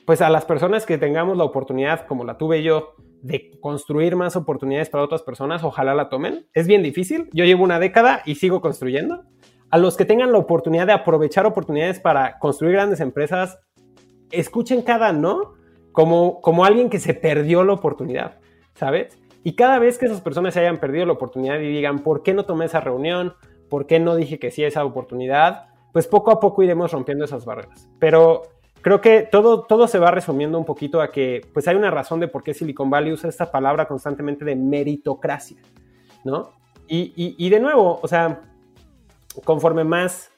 Speaker 2: pues a las personas que tengamos la oportunidad, como la tuve yo, de construir más oportunidades para otras personas, ojalá la tomen. Es bien difícil. Yo llevo una década y sigo construyendo. A los que tengan la oportunidad de aprovechar oportunidades para construir grandes empresas, escuchen cada no como, como alguien que se perdió la oportunidad, ¿sabes? Y cada vez que esas personas se hayan perdido la oportunidad y digan, ¿por qué no tomé esa reunión? ¿Por qué no dije que sí a esa oportunidad? Pues poco a poco iremos rompiendo esas barreras. Pero creo que todo, todo se va resumiendo un poquito a que pues hay una razón de por qué Silicon Valley usa esta palabra constantemente de meritocracia, ¿no? Y, y, de nuevo, o sea, conforme más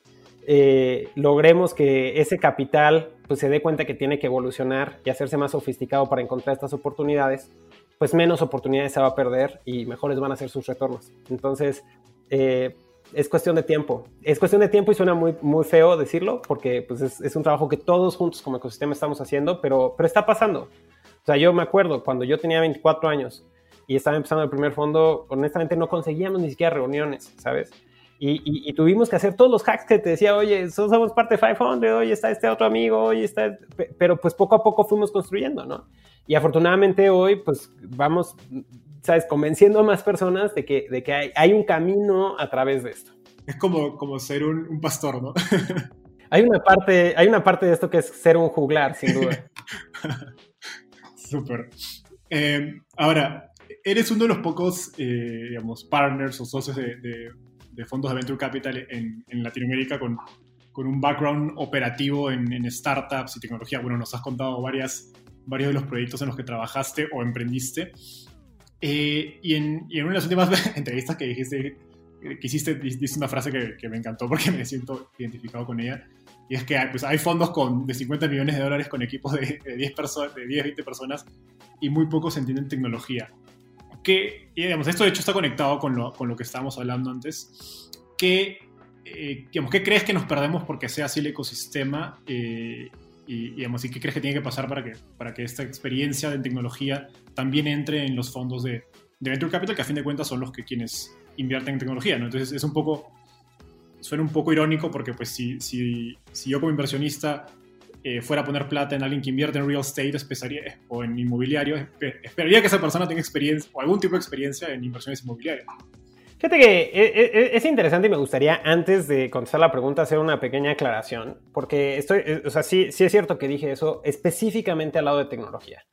Speaker 2: eh, logremos que ese capital pues se dé cuenta que tiene que evolucionar y hacerse más sofisticado para encontrar estas oportunidades, pues menos oportunidades se va a perder y mejores van a ser sus retornos. Entonces, eh, es cuestión de tiempo. Es cuestión de tiempo y suena muy, muy feo decirlo porque pues, es, un trabajo que todos juntos como ecosistema estamos haciendo, pero, pero está pasando. O sea, yo me acuerdo cuando yo tenía 24 años y estaba empezando el primer fondo, honestamente no conseguíamos ni siquiera reuniones, ¿sabes? Y, tuvimos que hacer todos los hacks que te decía, oye, somos parte de 500, oye, está este otro amigo, oye, está... Pero pues poco a poco fuimos construyendo, ¿no? Y afortunadamente hoy, pues vamos, ¿sabes? Convenciendo a más personas de que, de que hay, hay un camino a través de esto.
Speaker 1: Es como, como ser un, pastor, ¿no?
Speaker 2: hay, una parte, hay una parte de esto que es ser un juglar, sin duda.
Speaker 1: Súper. Eh, ahora, eres uno de los pocos, eh, digamos, partners o socios de de fondos de Venture Capital en, Latinoamérica con, con, un background operativo en, startups y tecnología. Bueno, nos has contado varias, varios de los proyectos en los que trabajaste o emprendiste. Eh, y, en, y, en, una de las últimas entrevistas que dijiste, que hiciste, dijiste una frase que, que, me encantó porque me siento identificado con ella. Y es que pues, hay fondos con, de 50 millones de dólares con equipos de, de 10, de 10, 20 personas y muy pocos entienden tecnología que, digamos, esto de hecho está conectado con lo, con lo que estábamos hablando antes, que, eh, digamos, ¿qué crees que nos perdemos porque sea así el ecosistema? Eh, y, digamos, ¿y qué crees que tiene que pasar para que, para que esta experiencia de tecnología también entre en los fondos de, de Venture Capital, que a fin de cuentas son los que quienes invierten en tecnología, ¿no? Entonces es un poco, suena un poco irónico porque pues si, si, si yo como inversionista eh, fuera a poner plata en alguien que invierte en real estate o en inmobiliario, esperaría que esa persona tenga experiencia o algún tipo de experiencia en inversiones inmobiliarias.
Speaker 2: Fíjate que eh, eh, es interesante y me gustaría, antes de contestar la pregunta, hacer una pequeña aclaración, porque estoy, o sea, sí, sí es cierto que dije eso específicamente al lado de tecnología.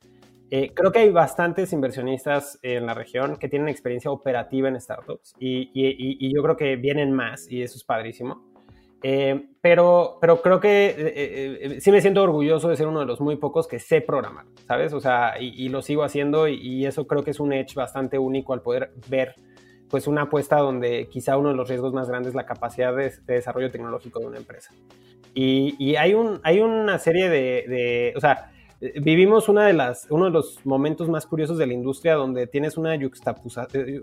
Speaker 2: creo que hay bastantes inversionistas en la región que tienen experiencia operativa en startups y, y yo creo que vienen más y eso es padrísimo. Eh, pero, pero creo que eh, eh, sí me siento orgulloso de ser uno de los muy pocos que sé programar, ¿sabes? O sea, y, lo sigo haciendo y, eso creo que es un edge bastante único al poder ver pues una apuesta donde quizá uno de los riesgos más grandes es la capacidad de, desarrollo tecnológico de una empresa. Y, hay, un, hay una serie de, de, o sea, vivimos una de las, uno de los momentos más curiosos de la industria donde tienes una,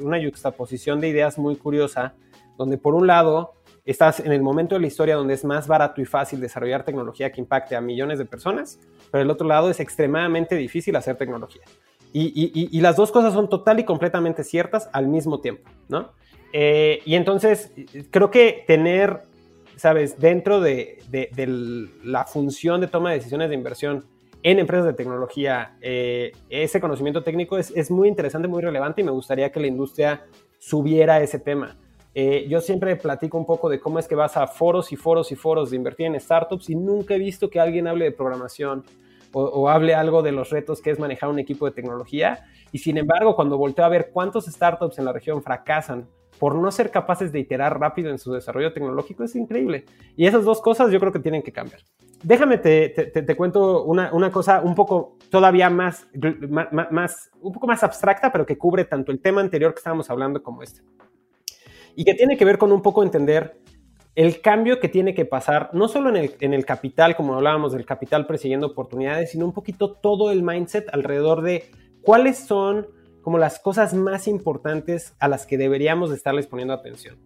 Speaker 2: una yuxtaposición de ideas muy curiosa, donde por un lado estás en el momento de la historia donde es más barato y fácil desarrollar tecnología que impacte a millones de personas, pero el otro lado es extremadamente difícil hacer tecnología. Y, las dos cosas son total y completamente ciertas al mismo tiempo, ¿no? Eh, y entonces, creo que tener, sabes, dentro de, la función de toma de decisiones de inversión en empresas de tecnología, eh, ese conocimiento técnico es, es muy interesante, muy relevante y me gustaría que la industria subiera ese tema. Eh, yo siempre platico un poco de cómo es que vas a foros y foros y foros de invertir en startups y nunca he visto que alguien hable de programación o, hable algo de los retos que es manejar un equipo de tecnología. Y sin embargo, cuando volteo a ver cuántos startups en la región fracasan por no ser capaces de iterar rápido en su desarrollo tecnológico, es increíble. Y esas dos cosas yo creo que tienen que cambiar. Déjame, te, te, cuento una, una, cosa un poco todavía más, más, un poco más abstracta, pero que cubre tanto el tema anterior que estábamos hablando como este y que tiene que ver con un poco entender el cambio que tiene que pasar, no solo en el, capital, como hablábamos del capital persiguiendo oportunidades, sino un poquito todo el mindset alrededor de cuáles son como las cosas más importantes a las que deberíamos de estarles poniendo atención.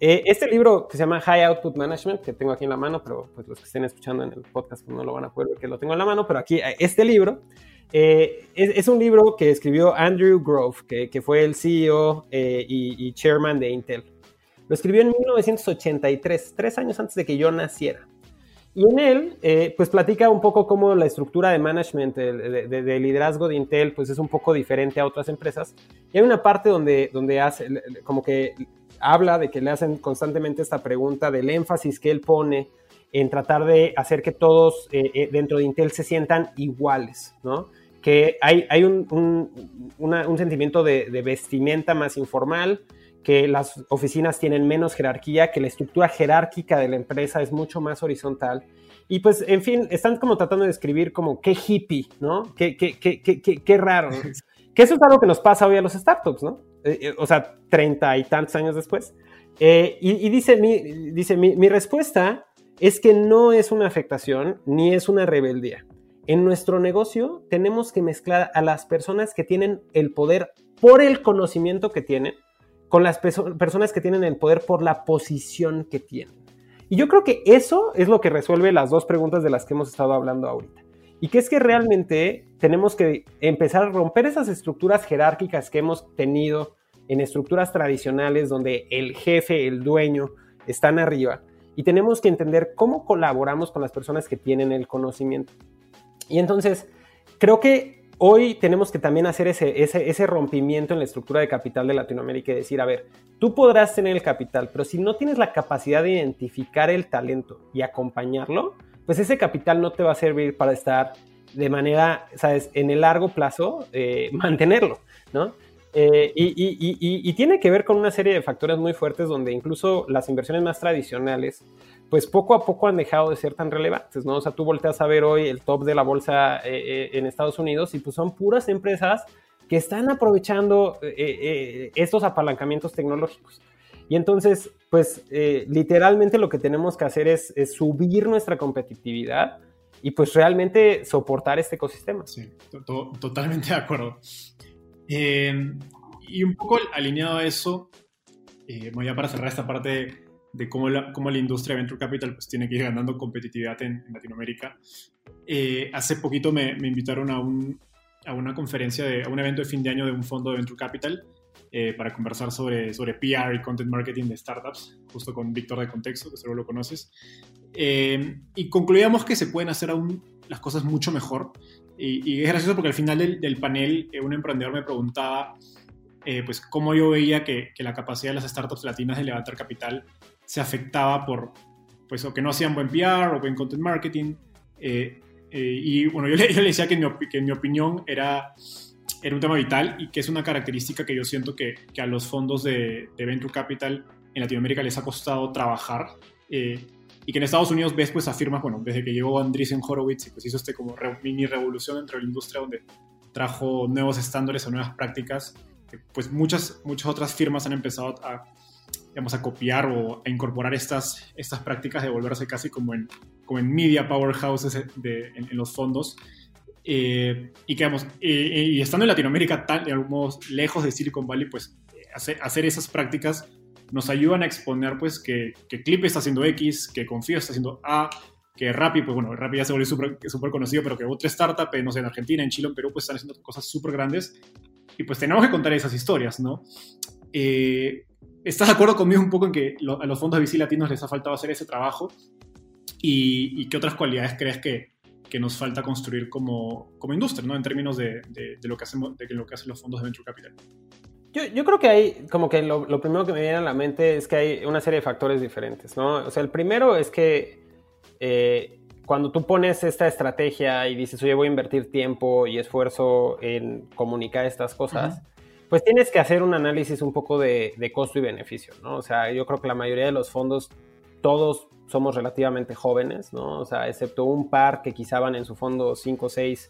Speaker 2: Eh, este libro que se llama High Output Management, que tengo aquí en la mano, pero pues los que estén escuchando en el podcast pues, no lo van a poder ver que lo tengo en la mano, pero aquí este libro eh, es, un libro que escribió Andrew Grove, que, fue el CEO eh, y, chairman de Intel. Lo escribió en 1983, tres años antes de que yo naciera. y en él, eh, pues platica un poco cómo la estructura de management, de, liderazgo de Intel, pues es un poco diferente a otras empresas. Y hay una parte donde, donde hace, como que habla de que le hacen constantemente esta pregunta del énfasis que él pone en tratar de hacer que todos eh, eh, dentro de Intel se sientan iguales, ¿no? Que hay, hay un, un, sentimiento de, de, vestimenta más informal, que las oficinas tienen menos jerarquía, que la estructura jerárquica de la empresa es mucho más horizontal. Y pues, en fin, están como tratando de describir como qué hippie, ¿no? Qué, qué, qué, qué, qué raro. que eso es algo que nos pasa hoy a los startups, ¿no? Eh, o sea, treinta y tantos años después. y, y, dice, mi, dice mi, mi respuesta es que no es una afectación ni es una rebeldía. En nuestro negocio tenemos que mezclar a las personas que tienen el poder por el conocimiento que tienen con las personas que tienen el poder por la posición que tienen. Y yo creo que eso es lo que resuelve las dos preguntas de las que hemos estado hablando ahorita. Y que es que realmente tenemos que empezar a romper esas estructuras jerárquicas que hemos tenido en estructuras tradicionales donde el jefe, el dueño, están arriba y tenemos que entender cómo colaboramos con las personas que tienen el conocimiento. Y entonces, creo que hoy tenemos que también hacer ese, ese, rompimiento en la estructura de capital de Latinoamérica y decir, a ver, tú podrás tener el capital, pero si no tienes la capacidad de identificar el talento y acompañarlo, pues ese capital no te va a servir para estar de manera, sabes, en el largo plazo, eh, mantenerlo, ¿no? Eh, y, tiene que ver con una serie de factores muy fuertes donde incluso las inversiones más tradicionales, pues poco a poco han dejado de ser tan relevantes, ¿no? O sea, tú volteas a ver hoy el top de la bolsa eh, eh, en Estados Unidos y pues son puras empresas que están aprovechando estos apalancamientos tecnológicos. Y entonces, pues literalmente lo que tenemos que hacer es, subir nuestra competitividad y pues realmente soportar este ecosistema.
Speaker 1: Sí, totalmente de acuerdo. Eh, y un poco alineado a eso, eh, ya para cerrar esta parte de cómo la, cómo la industria de Venture Capital pues, tiene que ir ganando competitividad en, Latinoamérica. Eh, hace poquito me, me invitaron a, un, a, una conferencia, de, a un evento de fin de año de un fondo de Venture Capital eh, para conversar sobre, sobre PR y Content Marketing de startups, justo con Víctor de Contexto, que seguro lo conoces. y concluíamos que se pueden hacer aún las cosas mucho mejor y, es gracioso porque al final del, panel eh, un emprendedor me preguntaba eh, pues cómo yo veía que, que, la capacidad de las startups latinas de levantar capital se afectaba por pues o que no hacían buen PR o buen content marketing. Eh, y bueno, yo le, le decía que en, mi, que en, mi, opinión era, era un tema vital y que es una característica que yo siento que, que a los fondos de, de, Venture Capital en Latinoamérica les ha costado trabajar y que en Estados Unidos ves pues afirma, bueno, desde que llegó Andreessen Horowitz y pues hizo este como mini revolución dentro de la industria donde trajo nuevos estándares o nuevas prácticas, pues muchas, muchas otras firmas han empezado a, digamos, a copiar o a incorporar estas, estas prácticas de volverse casi como en, como en media powerhouses de, en, los fondos. Eh, y que, digamos, y estando en Latinoamérica, tan, de algún modo, lejos de Silicon Valley, pues hacer, hacer esas prácticas nos ayudan a exponer pues que, que Clip está haciendo X, que Confío está haciendo A, que Rappi, pues bueno, Rappi ya se volvió súper conocido, pero que otra startup, no sé, en Argentina, en Chile, en Perú, pues están haciendo cosas súper grandes. Y pues tenemos que contar esas historias, ¿no? Eh, ¿Estás de acuerdo conmigo un poco en que a los fondos de VC latinos les ha faltado hacer ese trabajo? ¿Y, qué otras cualidades crees que, que, nos falta construir como, como industria, ¿no? En términos de, de, lo que hacemos, de lo que hacen los fondos de Venture Capital.
Speaker 2: Yo, yo, creo que hay, como que lo, lo, primero que me viene a la mente es que hay una serie de factores diferentes, ¿no? O sea, el primero es que eh, cuando tú pones esta estrategia y dices, oye, voy a invertir tiempo y esfuerzo en comunicar estas cosas, pues tienes que hacer un análisis un poco de, de, costo y beneficio, ¿no? O sea, yo creo que la mayoría de los fondos, todos somos relativamente jóvenes, ¿no? O sea, excepto un par que quizá van en su fondo 5 o 6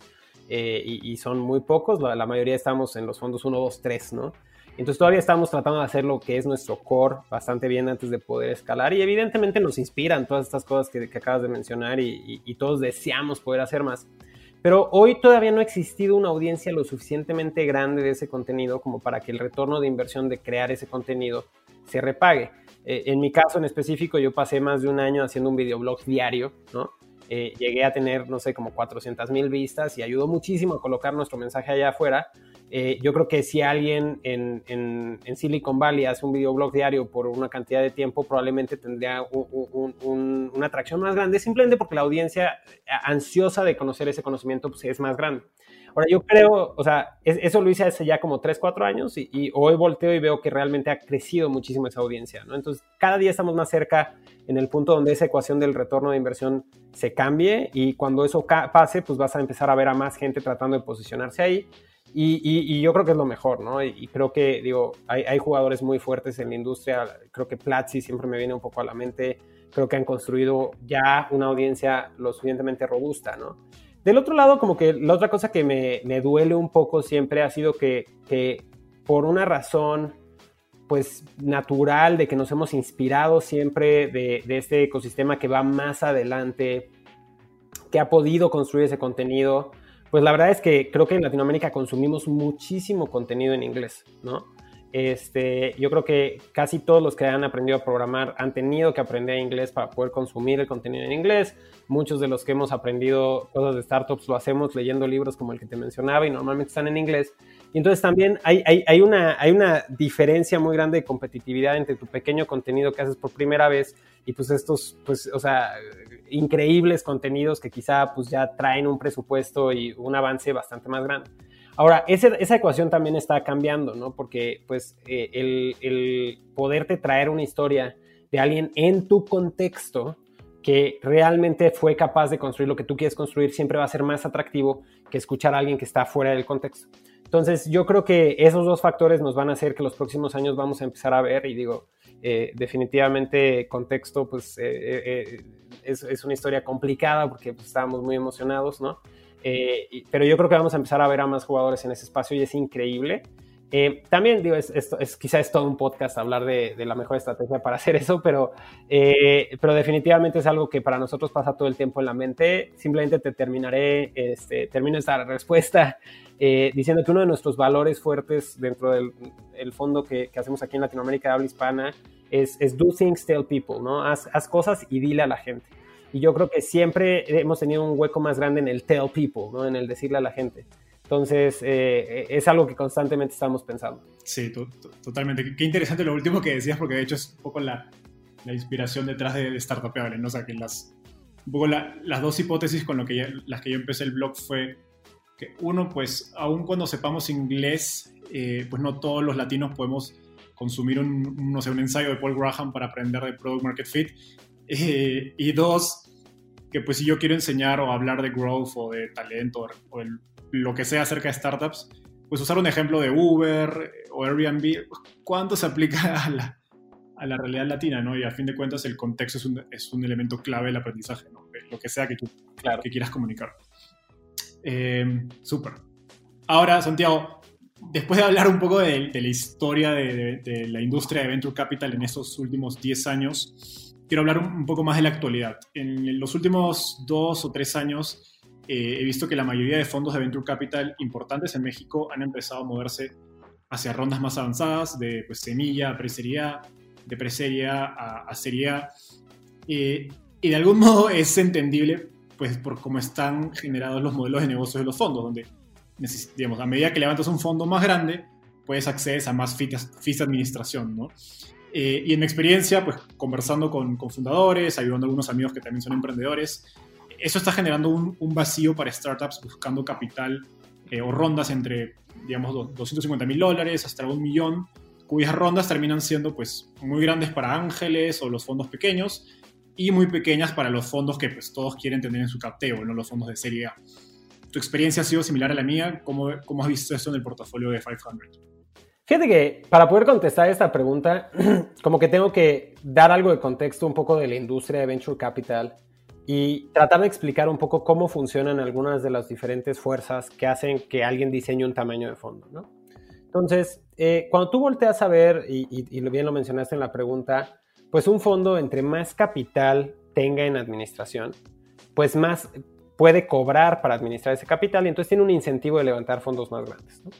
Speaker 2: y, son muy pocos, la, la, mayoría estamos en los fondos 1, 2, 3, ¿no? Entonces todavía estamos tratando de hacer lo que es nuestro core bastante bien antes de poder escalar y evidentemente nos inspiran todas estas cosas que, acabas de mencionar y, todos deseamos poder hacer más. Pero hoy todavía no ha existido una audiencia lo suficientemente grande de ese contenido como para que el retorno de inversión de crear ese contenido se repague. Eh, en mi caso en específico, yo pasé más de un año haciendo un videoblog diario, ¿no? Eh, llegué a tener, no sé, como 400 mil vistas y ayudó muchísimo a colocar nuestro mensaje allá afuera Eh, yo creo que si alguien en, Silicon Valley hace un videoblog diario por una cantidad de tiempo, probablemente tendría una atracción más grande, simplemente porque la audiencia ansiosa de conocer ese conocimiento pues, es más grande. Ahora, yo creo, o sea, eso lo hice hace ya como 3, 4 años y, hoy volteo y veo que realmente ha crecido muchísimo esa audiencia, ¿no? Entonces, cada día estamos más cerca en el punto donde esa ecuación del retorno de inversión se cambie y cuando eso pase, pues vas a empezar a ver a más gente tratando de posicionarse ahí. Y, yo creo que es lo mejor, ¿no? Y, creo que, digo, hay, hay, jugadores muy fuertes en la industria. Creo que Platzi siempre me viene un poco a la mente. Creo que han construido ya una audiencia lo suficientemente robusta, ¿no? Del otro lado, como que la otra cosa que me, me duele un poco siempre ha sido que, que, por una razón, pues, natural de que nos hemos inspirado siempre de, de este ecosistema que va más adelante, que ha podido construir ese contenido, pues la verdad es que creo que en Latinoamérica consumimos muchísimo contenido en inglés, ¿no? Este, yo creo que casi todos los que han aprendido a programar han tenido que aprender inglés para poder consumir el contenido en inglés. Muchos de los que hemos aprendido cosas de startups lo hacemos leyendo libros como el que te mencionaba y normalmente están en inglés. Y entonces también hay, una, hay una diferencia muy grande de competitividad entre tu pequeño contenido que haces por primera vez y pues estos, pues, o sea, increíbles contenidos que quizá pues ya traen un presupuesto y un avance bastante más grande. Ahora, esa ecuación también está cambiando, ¿no? Porque pues eh, el, el poderte traer una historia de alguien en tu contexto que realmente fue capaz de construir lo que tú quieres construir siempre va a ser más atractivo que escuchar a alguien que está fuera del contexto. Entonces, yo creo que esos dos factores nos van a hacer que los próximos años vamos a empezar a ver, y digo, eh, definitivamente contexto, pues eh, es, una historia complicada porque pues, estábamos muy emocionados, ¿no? Eh, pero yo creo que vamos a empezar a ver a más jugadores en ese espacio y es increíble. Eh, también, digo, es, es, quizá es todo un podcast hablar de, la mejor estrategia para hacer eso, pero, eh, pero definitivamente es algo que para nosotros pasa todo el tiempo en la mente. Simplemente te terminaré, este, termino esta respuesta diciendo que uno de nuestros valores fuertes dentro del el fondo que, que, hacemos aquí en Latinoamérica de habla hispana es, es do things, tell people, ¿no? Haz, haz cosas y dile a la gente. Y yo creo que siempre hemos tenido un hueco más grande en el tell people, ¿no? en el decirle a la gente. Entonces, eh, es algo que constantemente estamos pensando.
Speaker 1: Sí, totalmente. Qué interesante lo último que decías, porque de hecho es un poco la, la inspiración detrás de, de Startupable, ¿no? O sea, que las, un poco las dos hipótesis con lo que las que yo empecé el blog fue que uno, pues, aun cuando sepamos inglés, eh, pues no todos los latinos podemos consumir un, no sé, un ensayo de Paul Graham para aprender de Product Market Fit. Eh, y dos, que pues si yo quiero enseñar o hablar de growth o de talento o lo que sea acerca de startups, pues usar un ejemplo de Uber o Airbnb, ¿cuánto se aplica a la, a la realidad latina? ¿no? Y a fin de cuentas el contexto es un, es un elemento clave del aprendizaje, ¿no? lo que sea que tú claro. que quieras comunicar. Eh, Súper. Ahora, Santiago, después de hablar un poco de, la historia de, de, la industria de Venture Capital en estos últimos 10 años, quiero hablar un, poco más de la actualidad. En los últimos dos o tres años eh, he visto que la mayoría de fondos de Venture Capital importantes en México han empezado a moverse hacia rondas más avanzadas de pues, semilla a presería, de presería a, a sería. Eh, y de algún modo es entendible pues, por cómo están generados los modelos de negocios de los fondos, donde digamos, a medida que levantas un fondo más grande, puedes acceder a más fees de administración, ¿no? Eh, y en mi experiencia, pues conversando con, con, fundadores, ayudando a algunos amigos que también son emprendedores, eso está generando un, un vacío para startups buscando capital eh, o rondas entre, digamos, 250 mil dólares hasta un millón, cuyas rondas terminan siendo pues muy grandes para ángeles o los fondos pequeños y muy pequeñas para los fondos que pues todos quieren tener en su capteo, no los fondos de serie A. ¿Tu experiencia ha sido similar a la mía? ¿Cómo, cómo has visto esto en el portafolio de 500?
Speaker 2: Fíjate que para poder contestar esta pregunta, como que tengo que dar algo de contexto un poco de la industria de Venture Capital y tratar de explicar un poco cómo funcionan algunas de las diferentes fuerzas que hacen que alguien diseñe un tamaño de fondo. ¿no? Entonces, eh, cuando tú volteas a ver, y, y, bien lo mencionaste en la pregunta, pues un fondo entre más capital tenga en administración, pues más puede cobrar para administrar ese capital y entonces tiene un incentivo de levantar fondos más grandes. ¿no?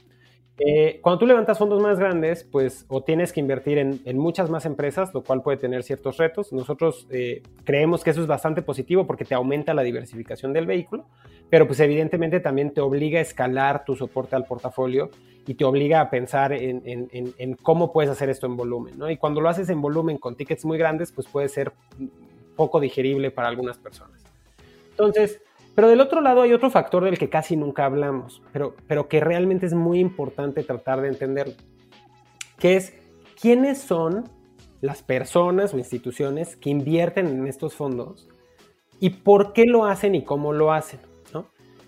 Speaker 2: Eh, cuando tú levantas fondos más grandes, pues o tienes que invertir en, muchas más empresas, lo cual puede tener ciertos retos. Nosotros eh, creemos que eso es bastante positivo porque te aumenta la diversificación del vehículo, pero pues evidentemente también te obliga a escalar tu soporte al portafolio y te obliga a pensar en, cómo puedes hacer esto en volumen. ¿no? Y cuando lo haces en volumen con tickets muy grandes, pues puede ser poco digerible para algunas personas. Entonces, pero del otro lado hay otro factor del que casi nunca hablamos, pero, pero que realmente es muy importante tratar de entenderlo, que es quiénes son las personas o instituciones que invierten en estos fondos y por qué lo hacen y cómo lo hacen.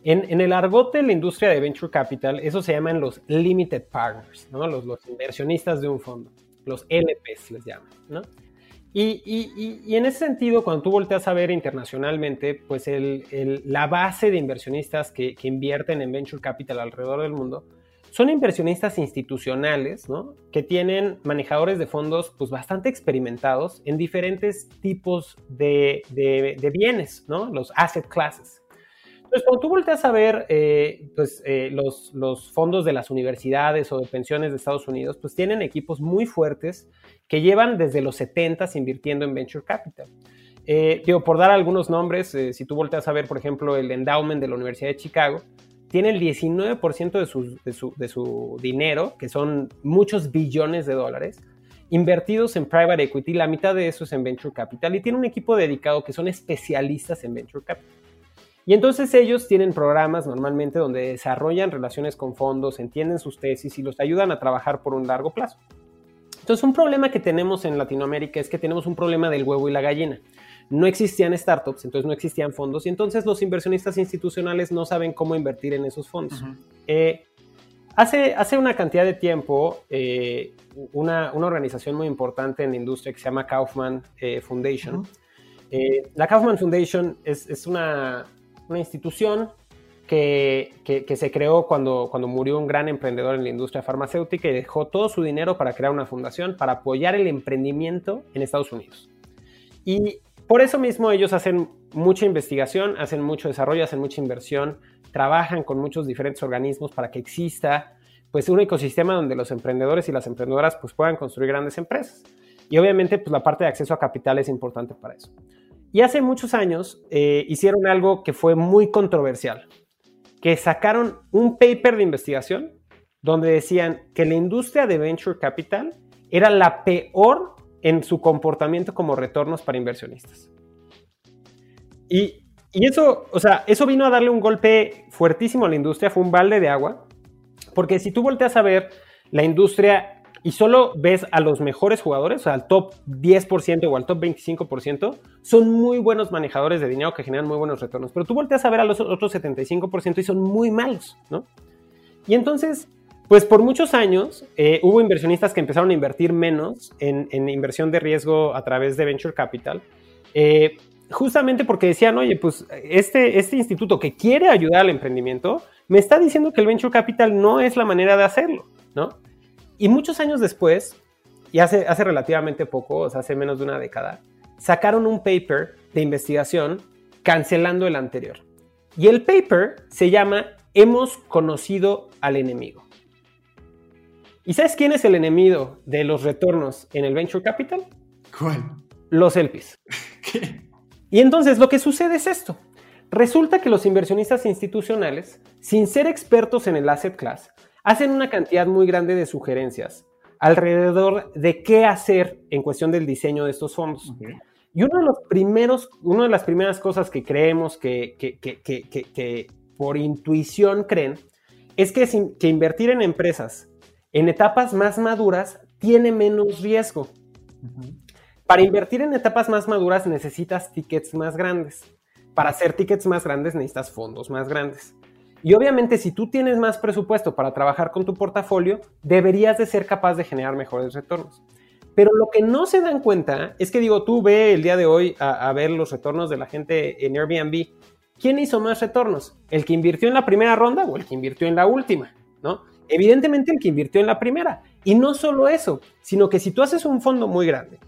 Speaker 2: En, el argot de la industria de venture capital, eso se llaman los limited partners, ¿no? los, los inversionistas de un fondo, los LPs les llaman. ¿no? Y, en ese sentido, cuando tú volteas a ver internacionalmente, pues la base de inversionistas que, invierten en venture capital alrededor del mundo son inversionistas institucionales, ¿no? Que tienen manejadores de fondos pues bastante experimentados en diferentes tipos de, bienes, ¿no? Los asset classes. Entonces, cuando tú volteas a ver eh, pues, eh, los, fondos de las universidades o de pensiones de Estados Unidos, pues tienen equipos muy fuertes que llevan desde los 70 invirtiendo en venture capital. Eh, digo, por dar algunos nombres, eh, si tú volteas a ver, por ejemplo, el endowment de la Universidad de Chicago, tiene el 19% de su, de, su, de su, dinero, que son muchos billones de dólares, invertidos en private equity, la mitad de eso es en venture capital, y tiene un equipo dedicado que son especialistas en venture capital. Y entonces ellos tienen programas normalmente donde desarrollan relaciones con fondos, entienden sus tesis y los ayudan a trabajar por un largo plazo. Entonces, un problema que tenemos en Latinoamérica es que tenemos un problema del huevo y la gallina. No existían startups, entonces no existían fondos, y entonces los inversionistas institucionales no saben cómo invertir en esos fondos. Eh, hace, hace una cantidad de tiempo, eh, una, una, organización muy importante en la industria que se llama Kaufman eh, Foundation, la Kaufman Foundation es, es una, una institución que, se creó cuando, cuando murió un gran emprendedor en la industria farmacéutica y dejó todo su dinero para crear una fundación para apoyar el emprendimiento en Estados Unidos. Y por eso mismo ellos hacen mucha investigación, hacen mucho desarrollo, hacen mucha inversión, trabajan con muchos diferentes organismos para que exista pues un ecosistema donde los emprendedores y las emprendedoras pues puedan construir grandes empresas. Y obviamente pues la parte de acceso a capital es importante para eso. Y hace muchos años eh, hicieron algo que fue muy controversial que sacaron un paper de investigación donde decían que la industria de venture capital era la peor en su comportamiento como retornos para inversionistas. Y, eso, o sea, eso vino a darle un golpe fuertísimo a la industria, fue un balde de agua, porque si tú volteas a ver la industria y solo ves a los mejores jugadores, o sea, al top 10% o al top 25%, son muy buenos manejadores de dinero que generan muy buenos retornos. Pero tú volteas a ver a los otros 75% y son muy malos, ¿no? Y entonces, pues por muchos años eh, hubo inversionistas que empezaron a invertir menos en, inversión de riesgo a través de venture capital. Eh, justamente porque decían, oye, pues este, este instituto que quiere ayudar al emprendimiento me está diciendo que el venture capital no es la manera de hacerlo, ¿no? Y muchos años después, y hace, hace relativamente poco, o sea, hace menos de una década, sacaron un paper de investigación cancelando el anterior. Y el paper se llama Hemos conocido al enemigo. ¿Y sabes quién es el enemigo de los retornos en el venture capital?
Speaker 1: ¿Cuál?
Speaker 2: Los LPs. ¿Qué? Y entonces lo que sucede es esto. Resulta que los inversionistas institucionales, sin ser expertos en el asset class, hacen una cantidad muy grande de sugerencias alrededor de qué hacer en cuestión del diseño de estos fondos. Y uno de los primeros, una de las primeras cosas que creemos que, que, por intuición creen es que, que invertir en empresas en etapas más maduras tiene menos riesgo. Para invertir en etapas más maduras necesitas tickets más grandes. Para hacer tickets más grandes necesitas fondos más grandes. Y obviamente si tú tienes más presupuesto para trabajar con tu portafolio, deberías de ser capaz de generar mejores retornos. Pero lo que no se dan cuenta es que digo, tú ve el día de hoy a, ver los retornos de la gente en Airbnb. ¿Quién hizo más retornos? ¿El que invirtió en la primera ronda o el que invirtió en la última? ¿No? Evidentemente el que invirtió en la primera. Y no solo eso, sino que si tú haces un fondo muy grande,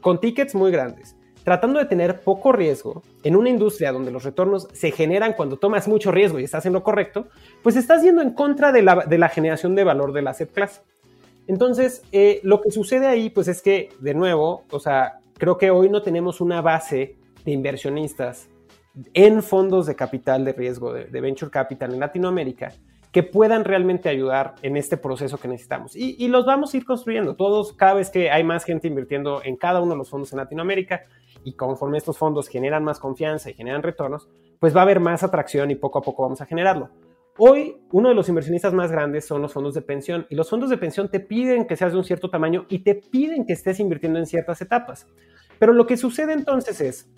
Speaker 2: con tickets muy grandes, tratando de tener poco riesgo en una industria donde los retornos se generan cuando tomas mucho riesgo y estás en lo correcto, pues estás yendo en contra de la, generación de valor del asset class. Entonces, eh, lo que sucede ahí, pues es que, de nuevo, o sea, creo que hoy no tenemos una base de inversionistas en fondos de capital de riesgo, de, venture capital en Latinoamérica, que puedan realmente ayudar en este proceso que necesitamos. Y, los vamos a ir construyendo. Todos, cada vez que hay más gente invirtiendo en cada uno de los fondos en Latinoamérica y conforme estos fondos generan más confianza y generan retornos, pues va a haber más atracción y poco a poco vamos a generarlo. Hoy, uno de los inversionistas más grandes son los fondos de pensión y los fondos de pensión te piden que seas de un cierto tamaño y te piden que estés invirtiendo en ciertas etapas. Pero lo que sucede entonces es,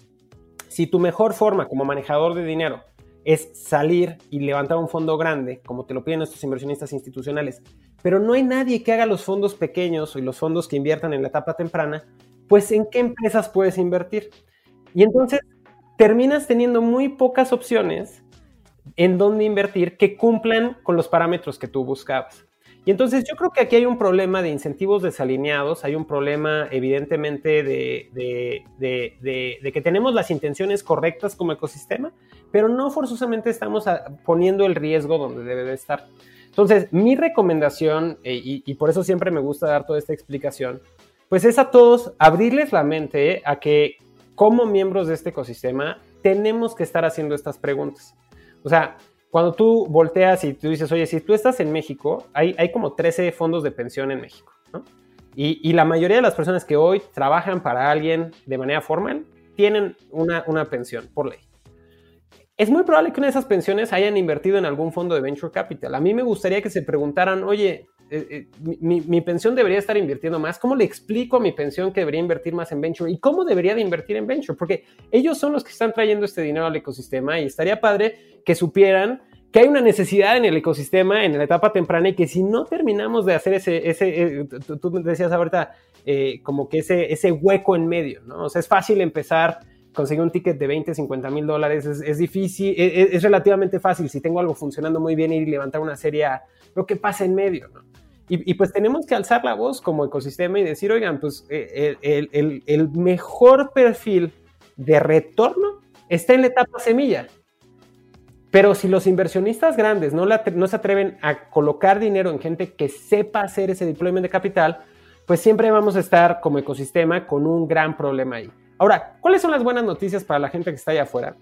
Speaker 2: si tu mejor forma como manejador de dinero es salir y levantar un fondo grande, como te lo piden estos inversionistas institucionales, pero no hay nadie que haga los fondos pequeños y los fondos que inviertan en la etapa temprana, pues ¿en qué empresas puedes invertir? Y entonces terminas teniendo muy pocas opciones en donde invertir que cumplan con los parámetros que tú buscabas. Y entonces yo creo que aquí hay un problema de incentivos desalineados, hay un problema evidentemente de, que tenemos las intenciones correctas como ecosistema, pero no forzosamente estamos poniendo el riesgo donde debe de estar. Entonces, mi recomendación, eh, y, por eso siempre me gusta dar toda esta explicación, pues es a todos abrirles la mente a que como miembros de este ecosistema tenemos que estar haciendo estas preguntas. O sea, cuando tú volteas y tú dices, oye, si tú estás en México, hay, hay como 13 fondos de pensión en México, ¿no? Y, y, la mayoría de las personas que hoy trabajan para alguien de manera formal tienen una, una pensión por ley. Es muy probable que una de esas pensiones hayan invertido en algún fondo de venture capital. A mí me gustaría que se preguntaran, oye, eh, eh, mi, pensión debería estar invirtiendo más. ¿Cómo le explico a mi pensión que debería invertir más en venture? ¿Y cómo debería de invertir en venture? Porque ellos son los que están trayendo este dinero al ecosistema y estaría padre que supieran que hay una necesidad en el ecosistema en la etapa temprana y que si no terminamos de hacer ese, ese eh, tú decías ahorita, como que ese, ese hueco en medio, ¿no? O sea, es fácil empezar, conseguir un ticket de 20, 50 mil dólares, es, difícil, e, e, es, relativamente fácil si tengo algo funcionando muy bien y levantar una serie lo que pasa en medio, ¿no? Y, pues tenemos que alzar la voz como ecosistema y decir, oigan, pues eh, el, el, el mejor perfil de retorno está en la etapa semilla. Pero si los inversionistas grandes no, no, se atreven a colocar dinero en gente que sepa hacer ese deployment de capital, pues siempre vamos a estar como ecosistema con un gran problema ahí. Ahora, ¿cuáles son las buenas noticias para la gente que está allá afuera?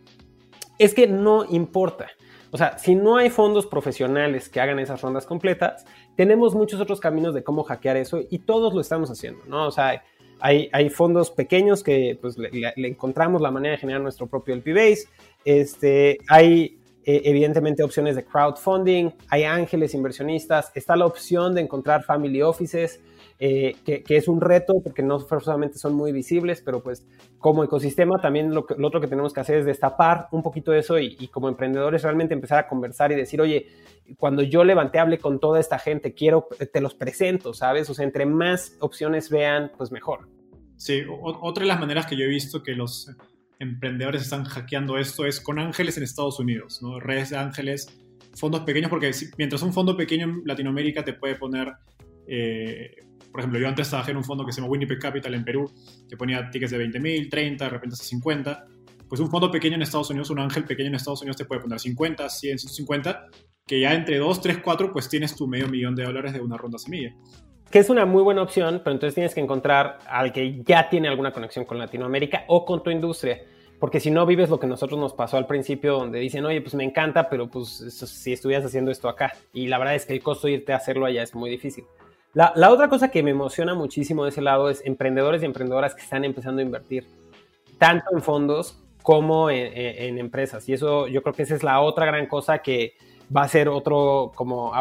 Speaker 2: Es que no importa. O sea, si no hay fondos profesionales que hagan esas rondas completas, tenemos muchos otros caminos de cómo hackear eso y todos lo estamos haciendo, ¿no? O sea, hay, fondos pequeños que pues le, encontramos la manera de generar nuestro propio LP Base. Este, hay eh, evidentemente opciones de crowdfunding, hay ángeles inversionistas, está la opción de encontrar family offices, eh, que, es un reto porque no forzosamente son muy visibles, pero pues como ecosistema también lo, otro que tenemos que hacer es destapar un poquito eso y, como emprendedores realmente empezar a conversar y decir, oye, cuando yo levanté, hable con toda esta gente, quiero, te los presento, ¿sabes? O sea, entre más opciones vean, pues mejor.
Speaker 1: Sí, otra de las maneras que yo he visto que los emprendedores están hackeando esto es con ángeles en Estados Unidos, ¿no? redes de ángeles, fondos pequeños, porque mientras un fondo pequeño en Latinoamérica te puede poner, eh, por ejemplo, yo antes trabajé en un fondo que se llama Winnipeg Capital en Perú, que ponía tickets de 20 mil, 30, de repente hasta 50. Pues un fondo pequeño en Estados Unidos, un ángel pequeño en Estados Unidos te puede poner 50, 100, 150, que ya entre 2, 3, 4, pues tienes tu medio millón de dólares de una ronda semilla
Speaker 2: que es una muy buena opción, pero entonces tienes que encontrar al que ya tiene alguna conexión con Latinoamérica o con tu industria. Porque si no vives lo que nosotros nos pasó al principio, donde dicen, oye, pues me encanta, pero pues si estuvieras haciendo esto acá. Y la verdad es que el costo de irte a hacerlo allá es muy difícil. La, otra cosa que me emociona muchísimo de ese lado es emprendedores y emprendedoras que están empezando a invertir, tanto en fondos como en, empresas. Y eso yo creo que esa es la otra gran cosa que, va a ser otro, como,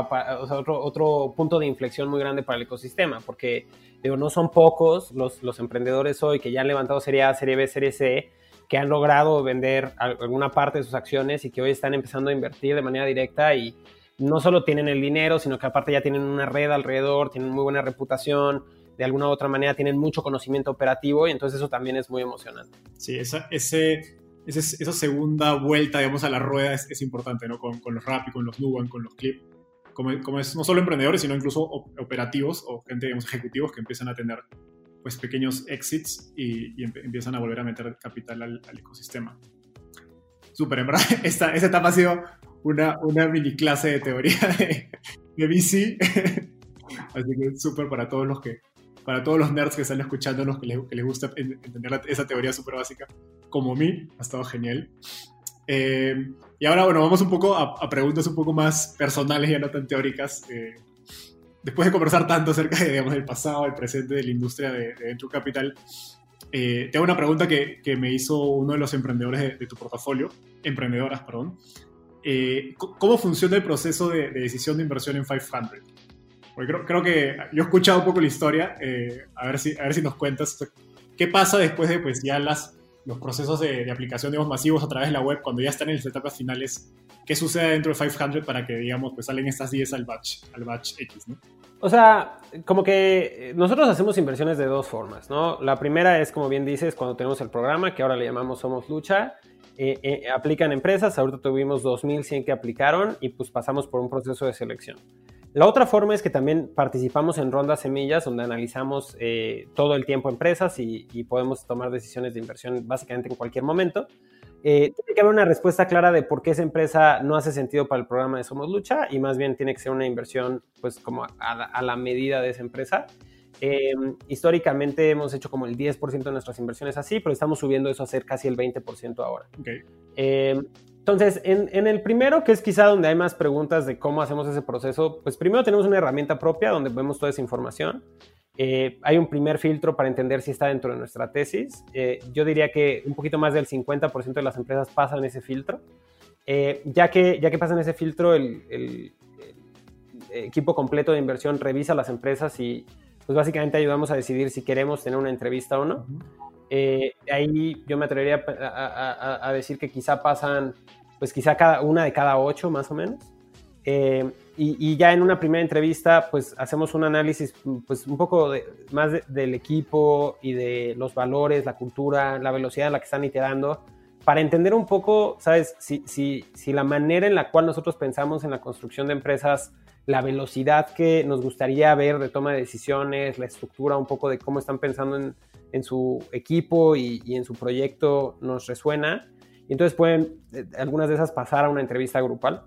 Speaker 2: otro, otro punto de inflexión muy grande para el ecosistema, porque no son pocos los, los emprendedores hoy que ya han levantado Serie A, Serie B, Serie C, que han logrado vender alguna parte de sus acciones y que hoy están empezando a invertir de manera directa y no solo tienen el dinero, sino que aparte ya tienen una red alrededor, tienen muy buena reputación, de alguna u otra manera tienen mucho conocimiento operativo y entonces eso también es muy emocionante.
Speaker 1: Sí, esa, ese esa segunda vuelta, digamos, a la rueda es, importante, ¿no? Con, con, los Rappi, con los Nuban, con los Clip. Como, como, es no solo emprendedores, sino incluso operativos o gente, digamos, ejecutivos que empiezan a tener pues pequeños exits y, empiezan a volver a meter capital al, ecosistema. Súper, en verdad, esta, esta etapa ha sido una, una mini clase de teoría de, de VC. Así que súper para todos los que, para todos los nerds que están escuchándonos, que les, que les gusta entender esa teoría súper básica, como a mí, ha estado genial. Eh, y ahora, bueno, vamos un poco a, preguntas un poco más personales, y no tan teóricas. Eh, después de conversar tanto acerca de, digamos, del pasado, el presente de la industria de, de Venture Capital, eh, una pregunta que, que, me hizo uno de los emprendedores de, tu portafolio, emprendedoras, perdón. Eh, ¿Cómo funciona el proceso de, decisión de inversión en 500? Porque creo, creo, que yo he escuchado un poco la historia, eh, a, ver si, a ver si nos cuentas qué pasa después de pues, ya las, los procesos de, aplicación digamos, masivos a través de la web, cuando ya están en las etapas finales, qué sucede dentro de 500 para que digamos, pues, salen estas 10 al batch, al batch X. ¿no?
Speaker 2: O sea, como que nosotros hacemos inversiones de dos formas, ¿no? La primera es, como bien dices, cuando tenemos el programa, que ahora le llamamos Somos Lucha, eh, eh, aplican empresas, ahorita tuvimos 2.100 que aplicaron y pues pasamos por un proceso de selección. La otra forma es que también participamos en rondas semillas donde analizamos eh, todo el tiempo empresas y, podemos tomar decisiones de inversión básicamente en cualquier momento. Tiene que haber una respuesta clara de por qué esa empresa no hace sentido para el programa de Somos Lucha y más bien tiene que ser una inversión pues como a la, medida de esa empresa. Eh, históricamente hemos hecho como el 10% de nuestras inversiones así, pero estamos subiendo eso a ser casi el 20% ahora. Eh, entonces, en, en, el primero, que es quizá donde hay más preguntas de cómo hacemos ese proceso, pues primero tenemos una herramienta propia donde vemos toda esa información. Eh, hay un primer filtro para entender si está dentro de nuestra tesis. Eh, yo diría que un poquito más del 50% de las empresas pasan ese filtro. Eh, ya, que, ya que pasan ese filtro, el, equipo completo de inversión revisa las empresas y pues básicamente ayudamos a decidir si queremos tener una entrevista o no. ahí yo me atrevería a, a, decir que quizá pasan, pues quizá cada, una de cada ocho más o menos. Y, ya en una primera entrevista, pues hacemos un análisis, pues un poco más del equipo y de los valores, la cultura, la velocidad a la que están iterando, para entender un poco, ¿sabes? Si, si, si la manera en la cual nosotros pensamos en la construcción de empresas, la velocidad que nos gustaría ver de toma de decisiones, la estructura un poco de cómo están pensando en, en su equipo y, y, en su proyecto nos resuena. Y entonces pueden eh, algunas de esas pasar a una entrevista grupal.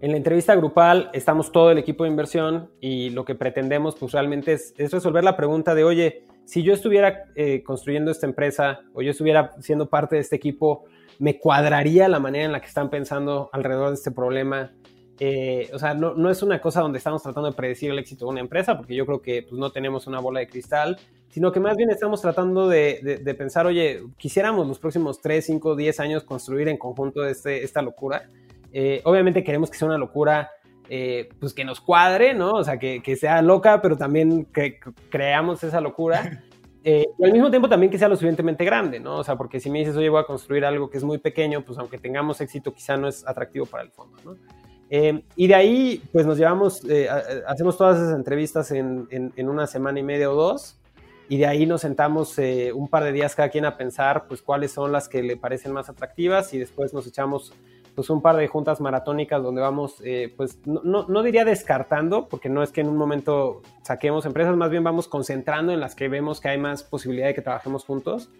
Speaker 2: En la entrevista grupal estamos todo el equipo de inversión y lo que pretendemos pues realmente es, resolver la pregunta de, oye, si yo estuviera eh, construyendo esta empresa o yo estuviera siendo parte de este equipo, ¿me cuadraría la manera en la que están pensando alrededor de este problema? Eh, o sea, no, no, es una cosa donde estamos tratando de predecir el éxito de una empresa, porque yo creo que pues, no tenemos una bola de cristal, sino que más bien estamos tratando de, de, pensar, oye, quisiéramos los próximos 3, 5, 10 años construir en conjunto este, esta locura. Eh, obviamente queremos que sea una locura, eh, pues que nos cuadre, ¿no? O sea, que, sea loca, pero también que creamos esa locura. Eh, y al mismo tiempo también que sea lo suficientemente grande, ¿no? O sea, porque si me dices, oye, voy a construir algo que es muy pequeño, pues aunque tengamos éxito, quizá no es atractivo para el fondo, ¿no? Y de ahí, pues nos llevamos, hacemos todas esas entrevistas en, en, una semana y media o dos, y de ahí nos sentamos un par de días cada quien a pensar, pues cuáles son las que le parecen más atractivas, y después nos echamos pues un par de juntas maratónicas donde vamos, eh, pues no, no, diría descartando, porque no es que en un momento saquemos empresas, más bien vamos concentrando en las que vemos que hay más posibilidad de que trabajemos juntos.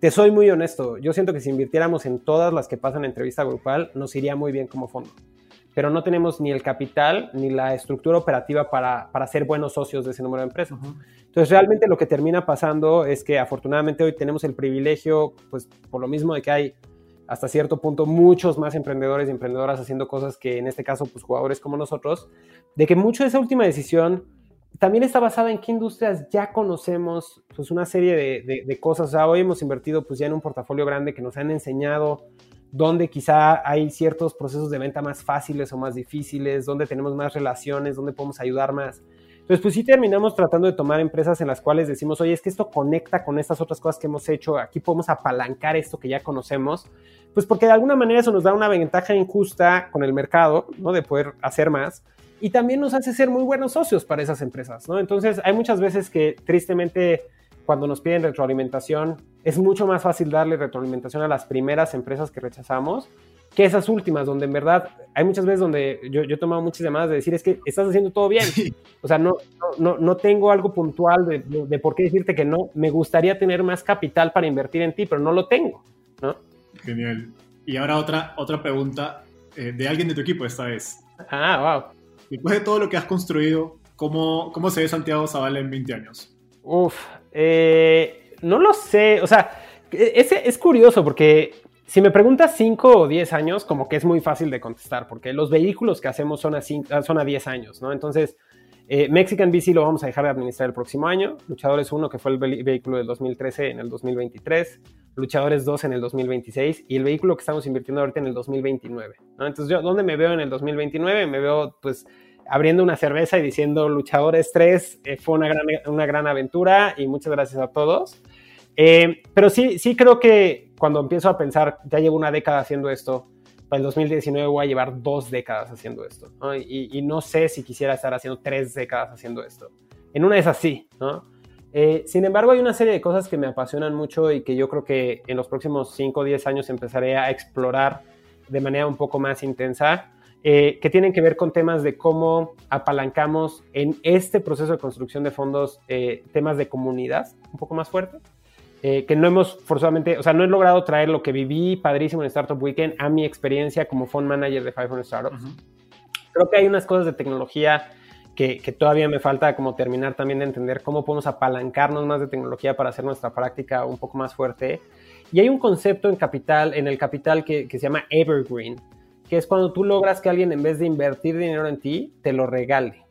Speaker 2: Te soy muy honesto, yo siento que si invirtiéramos en todas las que pasan en entrevista grupal, nos iría muy bien como fondo. Pero no tenemos ni el capital ni la estructura operativa para, para ser buenos socios de ese número de empresas. Entonces, realmente lo que termina pasando es que afortunadamente hoy tenemos el privilegio, pues por lo mismo de que hay hasta cierto punto muchos más emprendedores y emprendedoras haciendo cosas que en este caso pues jugadores como nosotros, de que mucho de esa última decisión también está basada en qué industrias ya conocemos, pues una serie de, de, cosas. O sea, hoy hemos invertido pues ya en un portafolio grande que nos han enseñado dónde quizá hay ciertos procesos de venta más fáciles o más difíciles, dónde tenemos más relaciones, dónde podemos ayudar más. Entonces, pues sí terminamos tratando de tomar empresas en las cuales decimos, oye, es que esto conecta con estas otras cosas que hemos hecho, aquí podemos apalancar esto que ya conocemos, pues porque de alguna manera eso nos da una ventaja injusta con el mercado, ¿no? De poder hacer más. Y también nos hace ser muy buenos socios para esas empresas, ¿no? Entonces, hay muchas veces que tristemente cuando nos piden retroalimentación, es mucho más fácil darle retroalimentación a las primeras empresas que rechazamos que esas últimas, donde en verdad hay muchas veces donde yo, yo he tomado muchas llamadas de decir, es que estás haciendo todo bien. O sea, no, no, no tengo algo puntual de, de, por qué decirte que no. Me gustaría tener más capital para invertir en ti, pero no lo tengo, ¿no?
Speaker 1: Genial. Y ahora otra, otra pregunta eh, de alguien de tu equipo esta vez.
Speaker 2: Ah, wow.
Speaker 1: Después de todo lo que has construido, ¿cómo, cómo se ve Santiago Zavala en 20 años?
Speaker 2: Uf, eh, no lo sé. O sea, es, es curioso porque si me preguntas 5 o 10 años, como que es muy fácil de contestar, porque los vehículos que hacemos son a, son a 10 años, ¿no? Entonces, eh, Mexican BC lo vamos a dejar de administrar el próximo año. Luchadores 1, que fue el vehículo del 2013, en el 2023. Luchadores 2 en el 2026. Y el vehículo que estamos invirtiendo ahorita en el 2029. ¿no? Entonces, yo, ¿dónde me veo en el 2029? Me veo, pues, abriendo una cerveza y diciendo Luchadores 3 eh, fue una gran, una gran aventura y muchas gracias a todos. Eh, pero sí, sí creo que cuando empiezo a pensar, ya llevo una década haciendo esto, para el 2019 voy a llevar dos décadas haciendo esto, Y, no sé si quisiera estar haciendo tres décadas haciendo esto. En una es así, ¿no? Eh, sin embargo, hay una serie de cosas que me apasionan mucho y que yo creo que en los próximos 5 o 10 años empezaré a explorar de manera un poco más intensa, eh, que tienen que ver con temas de cómo apalancamos en este proceso de construcción de fondos eh, temas de comunidad un poco más fuerte. Eh, que no hemos forzosamente, o sea, no he logrado traer lo que viví padrísimo en Startup Weekend a mi experiencia como fund manager de 500 Startups. Creo que hay unas cosas de tecnología que, que, todavía me falta como terminar también de entender cómo podemos apalancarnos más de tecnología para hacer nuestra práctica un poco más fuerte. Y hay un concepto en capital, en el capital que, que se llama evergreen, que es cuando tú logras que alguien en vez de invertir dinero en ti, te lo regale.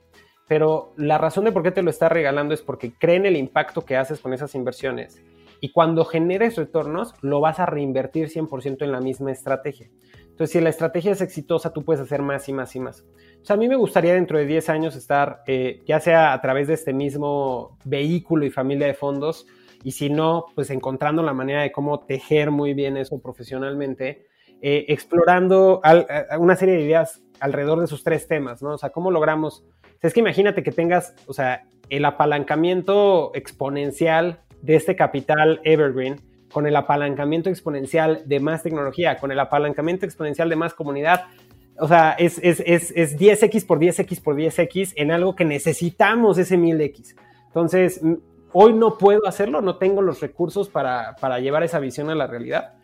Speaker 2: Pero la razón de por qué te lo está regalando es porque cree en el impacto que haces con esas inversiones y cuando generes retornos, lo vas a reinvertir 100% en la misma estrategia. Entonces, si la estrategia es exitosa, tú puedes hacer más y más y más. Sea, a mí me gustaría dentro de 10 años estar, eh, ya sea a través de este mismo vehículo y familia de fondos, y si no, pues encontrando la manera de cómo tejer muy bien eso profesionalmente, eh, explorando una serie de ideas alrededor de esos tres temas, ¿no? O sea, ¿cómo logramos? es que imagínate que tengas, o sea, el apalancamiento exponencial de este capital evergreen con el apalancamiento exponencial de más tecnología, con el apalancamiento exponencial de más comunidad. O sea, es, es, es, es 10x por 10x por 10x en algo que necesitamos ese 1000x. Entonces, hoy no puedo hacerlo, no tengo los recursos para, para llevar esa visión a la realidad.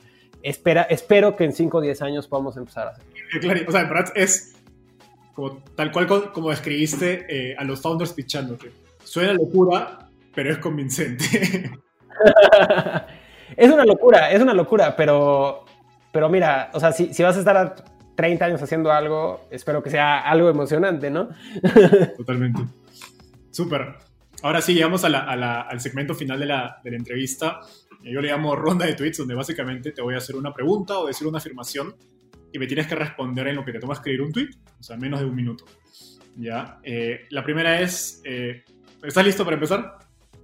Speaker 2: Espera, espero que en 5 o 10 años podamos empezar a.
Speaker 1: Claro, o sea, en verdad es como, tal cual como, describiste eh, a los founders pitchándote. Suena locura, pero es convincente.
Speaker 2: es una locura, es una locura, pero, pero mira, o sea, si, si vas a estar 30 años haciendo algo, espero que sea algo emocionante, ¿no?
Speaker 1: Totalmente. Súper. Ahora sí, llegamos a la, a la, al segmento final de la, de la entrevista. Yo le llamo ronda de tweets, donde básicamente te voy a hacer una pregunta o decir una afirmación y me tienes que responder en lo que te toma escribir un tweet, o sea, menos de un minuto. ¿Ya? Eh, la primera es, eh, ¿estás listo para empezar?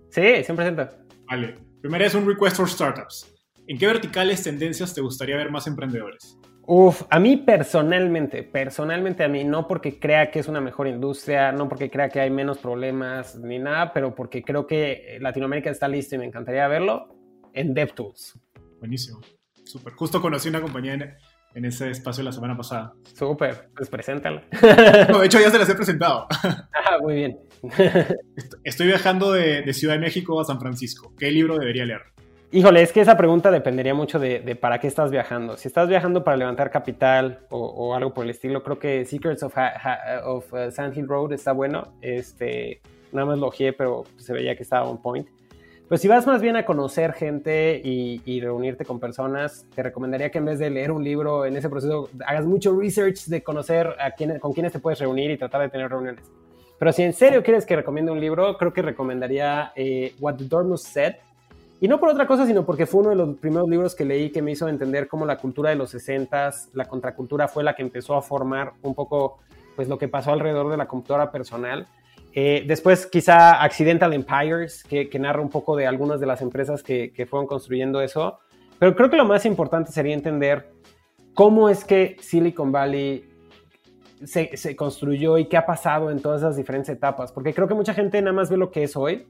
Speaker 2: Sí, 100%.
Speaker 1: Vale. Primera es un request for startups. ¿En qué verticales tendencias te gustaría ver más emprendedores?
Speaker 2: Uf, a mí personalmente, personalmente a mí, no porque crea que es una mejor industria, no porque crea que hay menos problemas ni nada, pero porque creo que Latinoamérica está listo y me encantaría verlo en DevTools.
Speaker 1: Buenísimo, súper. Justo conocí una compañía en, ese espacio la semana pasada.
Speaker 2: Súper, pues preséntala.
Speaker 1: No, de hecho ya se las he presentado.
Speaker 2: Ah, muy bien.
Speaker 1: Estoy viajando de, Ciudad de México a San Francisco. ¿Qué libro debería leer?
Speaker 2: Híjole, es que esa pregunta dependería mucho de, para qué estás viajando. Si estás viajando para levantar capital o, algo por el estilo, creo que Secrets of, uh, Sand Hill Road está bueno. Este, nada más lo ojeé, pero se veía que estaba on point. Pues si vas más bien a conocer gente y, reunirte con personas, te recomendaría que en vez de leer un libro en ese proceso, hagas mucho research de conocer a quién, con quiénes te puedes reunir y tratar de tener reuniones. Pero si en serio quieres que recomiende un libro, creo que recomendaría eh, What the Dormouse Said. Y no por otra cosa, sino porque fue uno de los primeros libros que leí que me hizo entender cómo la cultura de los 60 la contracultura, fue la que empezó a formar un poco pues, lo que pasó alrededor de la computadora personal. Eh, después quizá Accidental Empires, que, narra un poco de algunas de las empresas que, que fueron construyendo eso. Pero creo que lo más importante sería entender cómo es que Silicon Valley se, construyó y qué ha pasado en todas esas diferentes etapas. Porque creo que mucha gente nada más ve lo que es hoy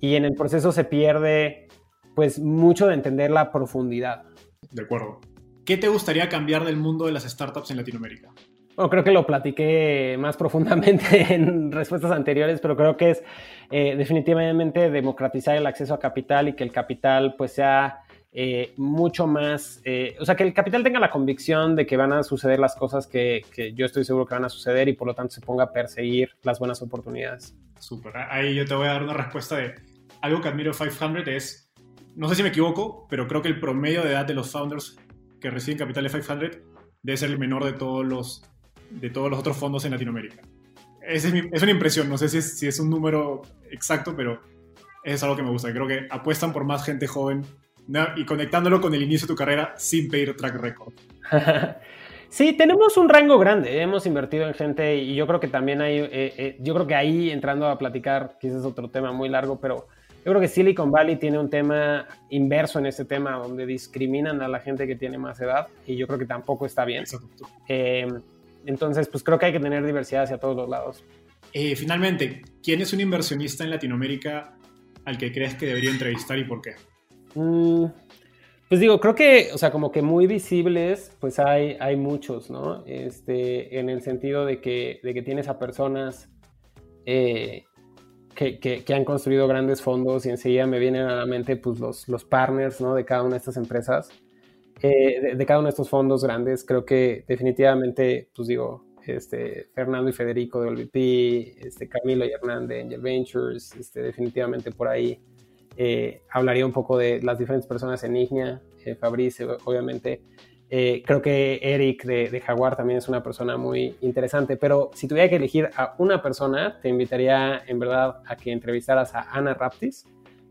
Speaker 2: y en el proceso se pierde pues mucho de entender la profundidad.
Speaker 1: De acuerdo. ¿Qué te gustaría cambiar del mundo de las startups en Latinoamérica?
Speaker 2: Bueno, creo que lo platiqué más profundamente en respuestas anteriores, pero creo que es eh, definitivamente democratizar el acceso a capital y que el capital pues sea eh, mucho más, eh, o sea, que el capital tenga la convicción de que van a suceder las cosas que, yo estoy seguro que van a suceder y por lo tanto se ponga a perseguir las buenas oportunidades.
Speaker 1: Súper, ahí yo te voy a dar una respuesta de algo que admiro de 500 es, no sé si me equivoco, pero creo que el promedio de edad de los founders que reciben capital de 500 debe ser el menor de todos los, de todos los otros fondos en Latinoamérica. Es, es una impresión, no sé si es, si es un número exacto, pero es algo que me gusta. Creo que apuestan por más gente joven y conectándolo con el inicio de tu carrera sin pedir track record.
Speaker 2: Sí, tenemos un rango grande, hemos invertido en gente y yo creo que también hay, eh, eh, yo creo que ahí entrando a platicar, quizás es otro tema muy largo, pero yo creo que Silicon Valley tiene un tema inverso en este tema, donde discriminan a la gente que tiene más edad y yo creo que tampoco está bien. Eh, entonces, pues creo que hay que tener diversidad hacia todos los lados.
Speaker 1: finalmente, ¿quién es un inversionista en Latinoamérica al que crees que debería entrevistar y por qué?
Speaker 2: Mm, pues digo, creo que, o sea, como que muy visibles, pues hay, hay muchos, ¿no? Este, en el sentido de que, de que tienes a personas eh, que, que, han construido grandes fondos y enseguida me vienen a la mente, pues, los, los partners, ¿no? De cada una de estas empresas, eh, de, cada uno de estos fondos grandes. Creo que definitivamente, pues digo, este, Fernando y Federico de OLVP, este, Camilo y Hernán de Angel Ventures, este, definitivamente por ahí eh, hablaría un poco de las diferentes personas en Ignia, eh, Fabrice, obviamente. Creo que Eric de, Jaguar también es una persona muy interesante, pero si tuviera que elegir a una persona, te invitaría en verdad a que entrevistaras a Ana Raptis,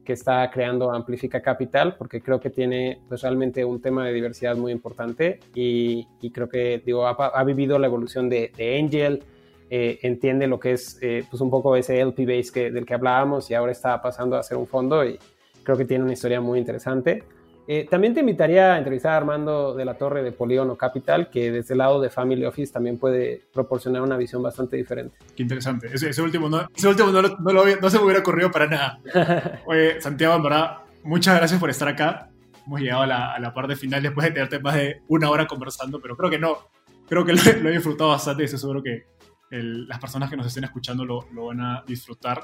Speaker 2: que está creando Amplifica Capital, porque creo que tiene pues, realmente un tema de diversidad muy importante y, creo que digo, ha, vivido la evolución de, de Angel, eh, entiende lo que es eh, pues un poco ese LP base que, del que hablábamos y ahora está pasando a ser un fondo y creo que tiene una historia muy interesante. Eh, también te invitaría a entrevistar a Armando de la Torre de Polígono Capital, que desde el lado de Family Office también puede proporcionar una visión bastante diferente.
Speaker 1: Qué interesante. Ese, último, no, ese último no, no, se me hubiera ocurrido para nada. Oye, Santiago, en verdad, muchas gracias por estar acá. Hemos llegado a la, a la parte final después de tenerte más de una hora conversando, pero creo que no. Creo que lo, lo he disfrutado bastante y estoy seguro que las personas que nos estén escuchando lo, van a disfrutar.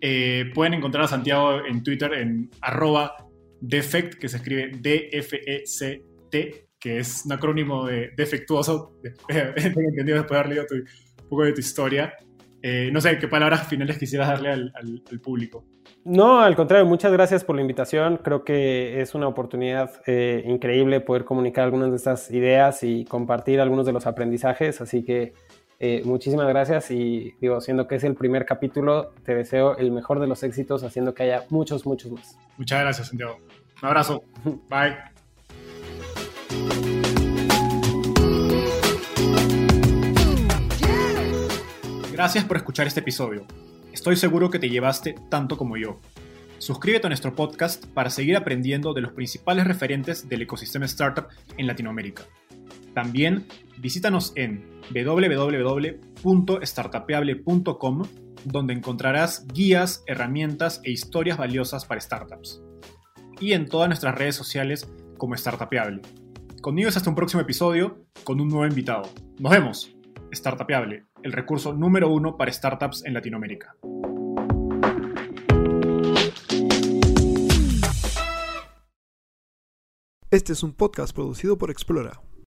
Speaker 1: Eh, pueden encontrar a Santiago en Twitter en arroba defect, que se escribe D-F-E-C-T, que es un acrónimo de defectuoso. Tengo entendido después de haber leído un poco de tu historia. Eh, no sé, ¿qué palabras finales quisieras darle al, público?
Speaker 2: No, al contrario, muchas gracias por la invitación. Creo que es una oportunidad eh, increíble poder comunicar algunas de estas ideas y compartir algunos de los aprendizajes. Así que eh, muchísimas gracias y digo, siendo que es el primer capítulo, te deseo el mejor de los éxitos, haciendo que haya muchos, muchos más.
Speaker 1: Muchas gracias, Santiago. Un abrazo. Bye. Gracias por escuchar este episodio. Estoy seguro que te llevaste tanto como yo. Suscríbete a nuestro podcast para seguir aprendiendo de los principales referentes del ecosistema startup en Latinoamérica. También visítanos en www.startapeable.com donde encontrarás guías, herramientas e historias valiosas para startups. Y en todas nuestras redes sociales como Startapeable. Conmigo es hasta un próximo episodio con un nuevo invitado. Nos vemos. Startapeable, el recurso número uno para startups en Latinoamérica.
Speaker 3: Este es un podcast producido por Explora.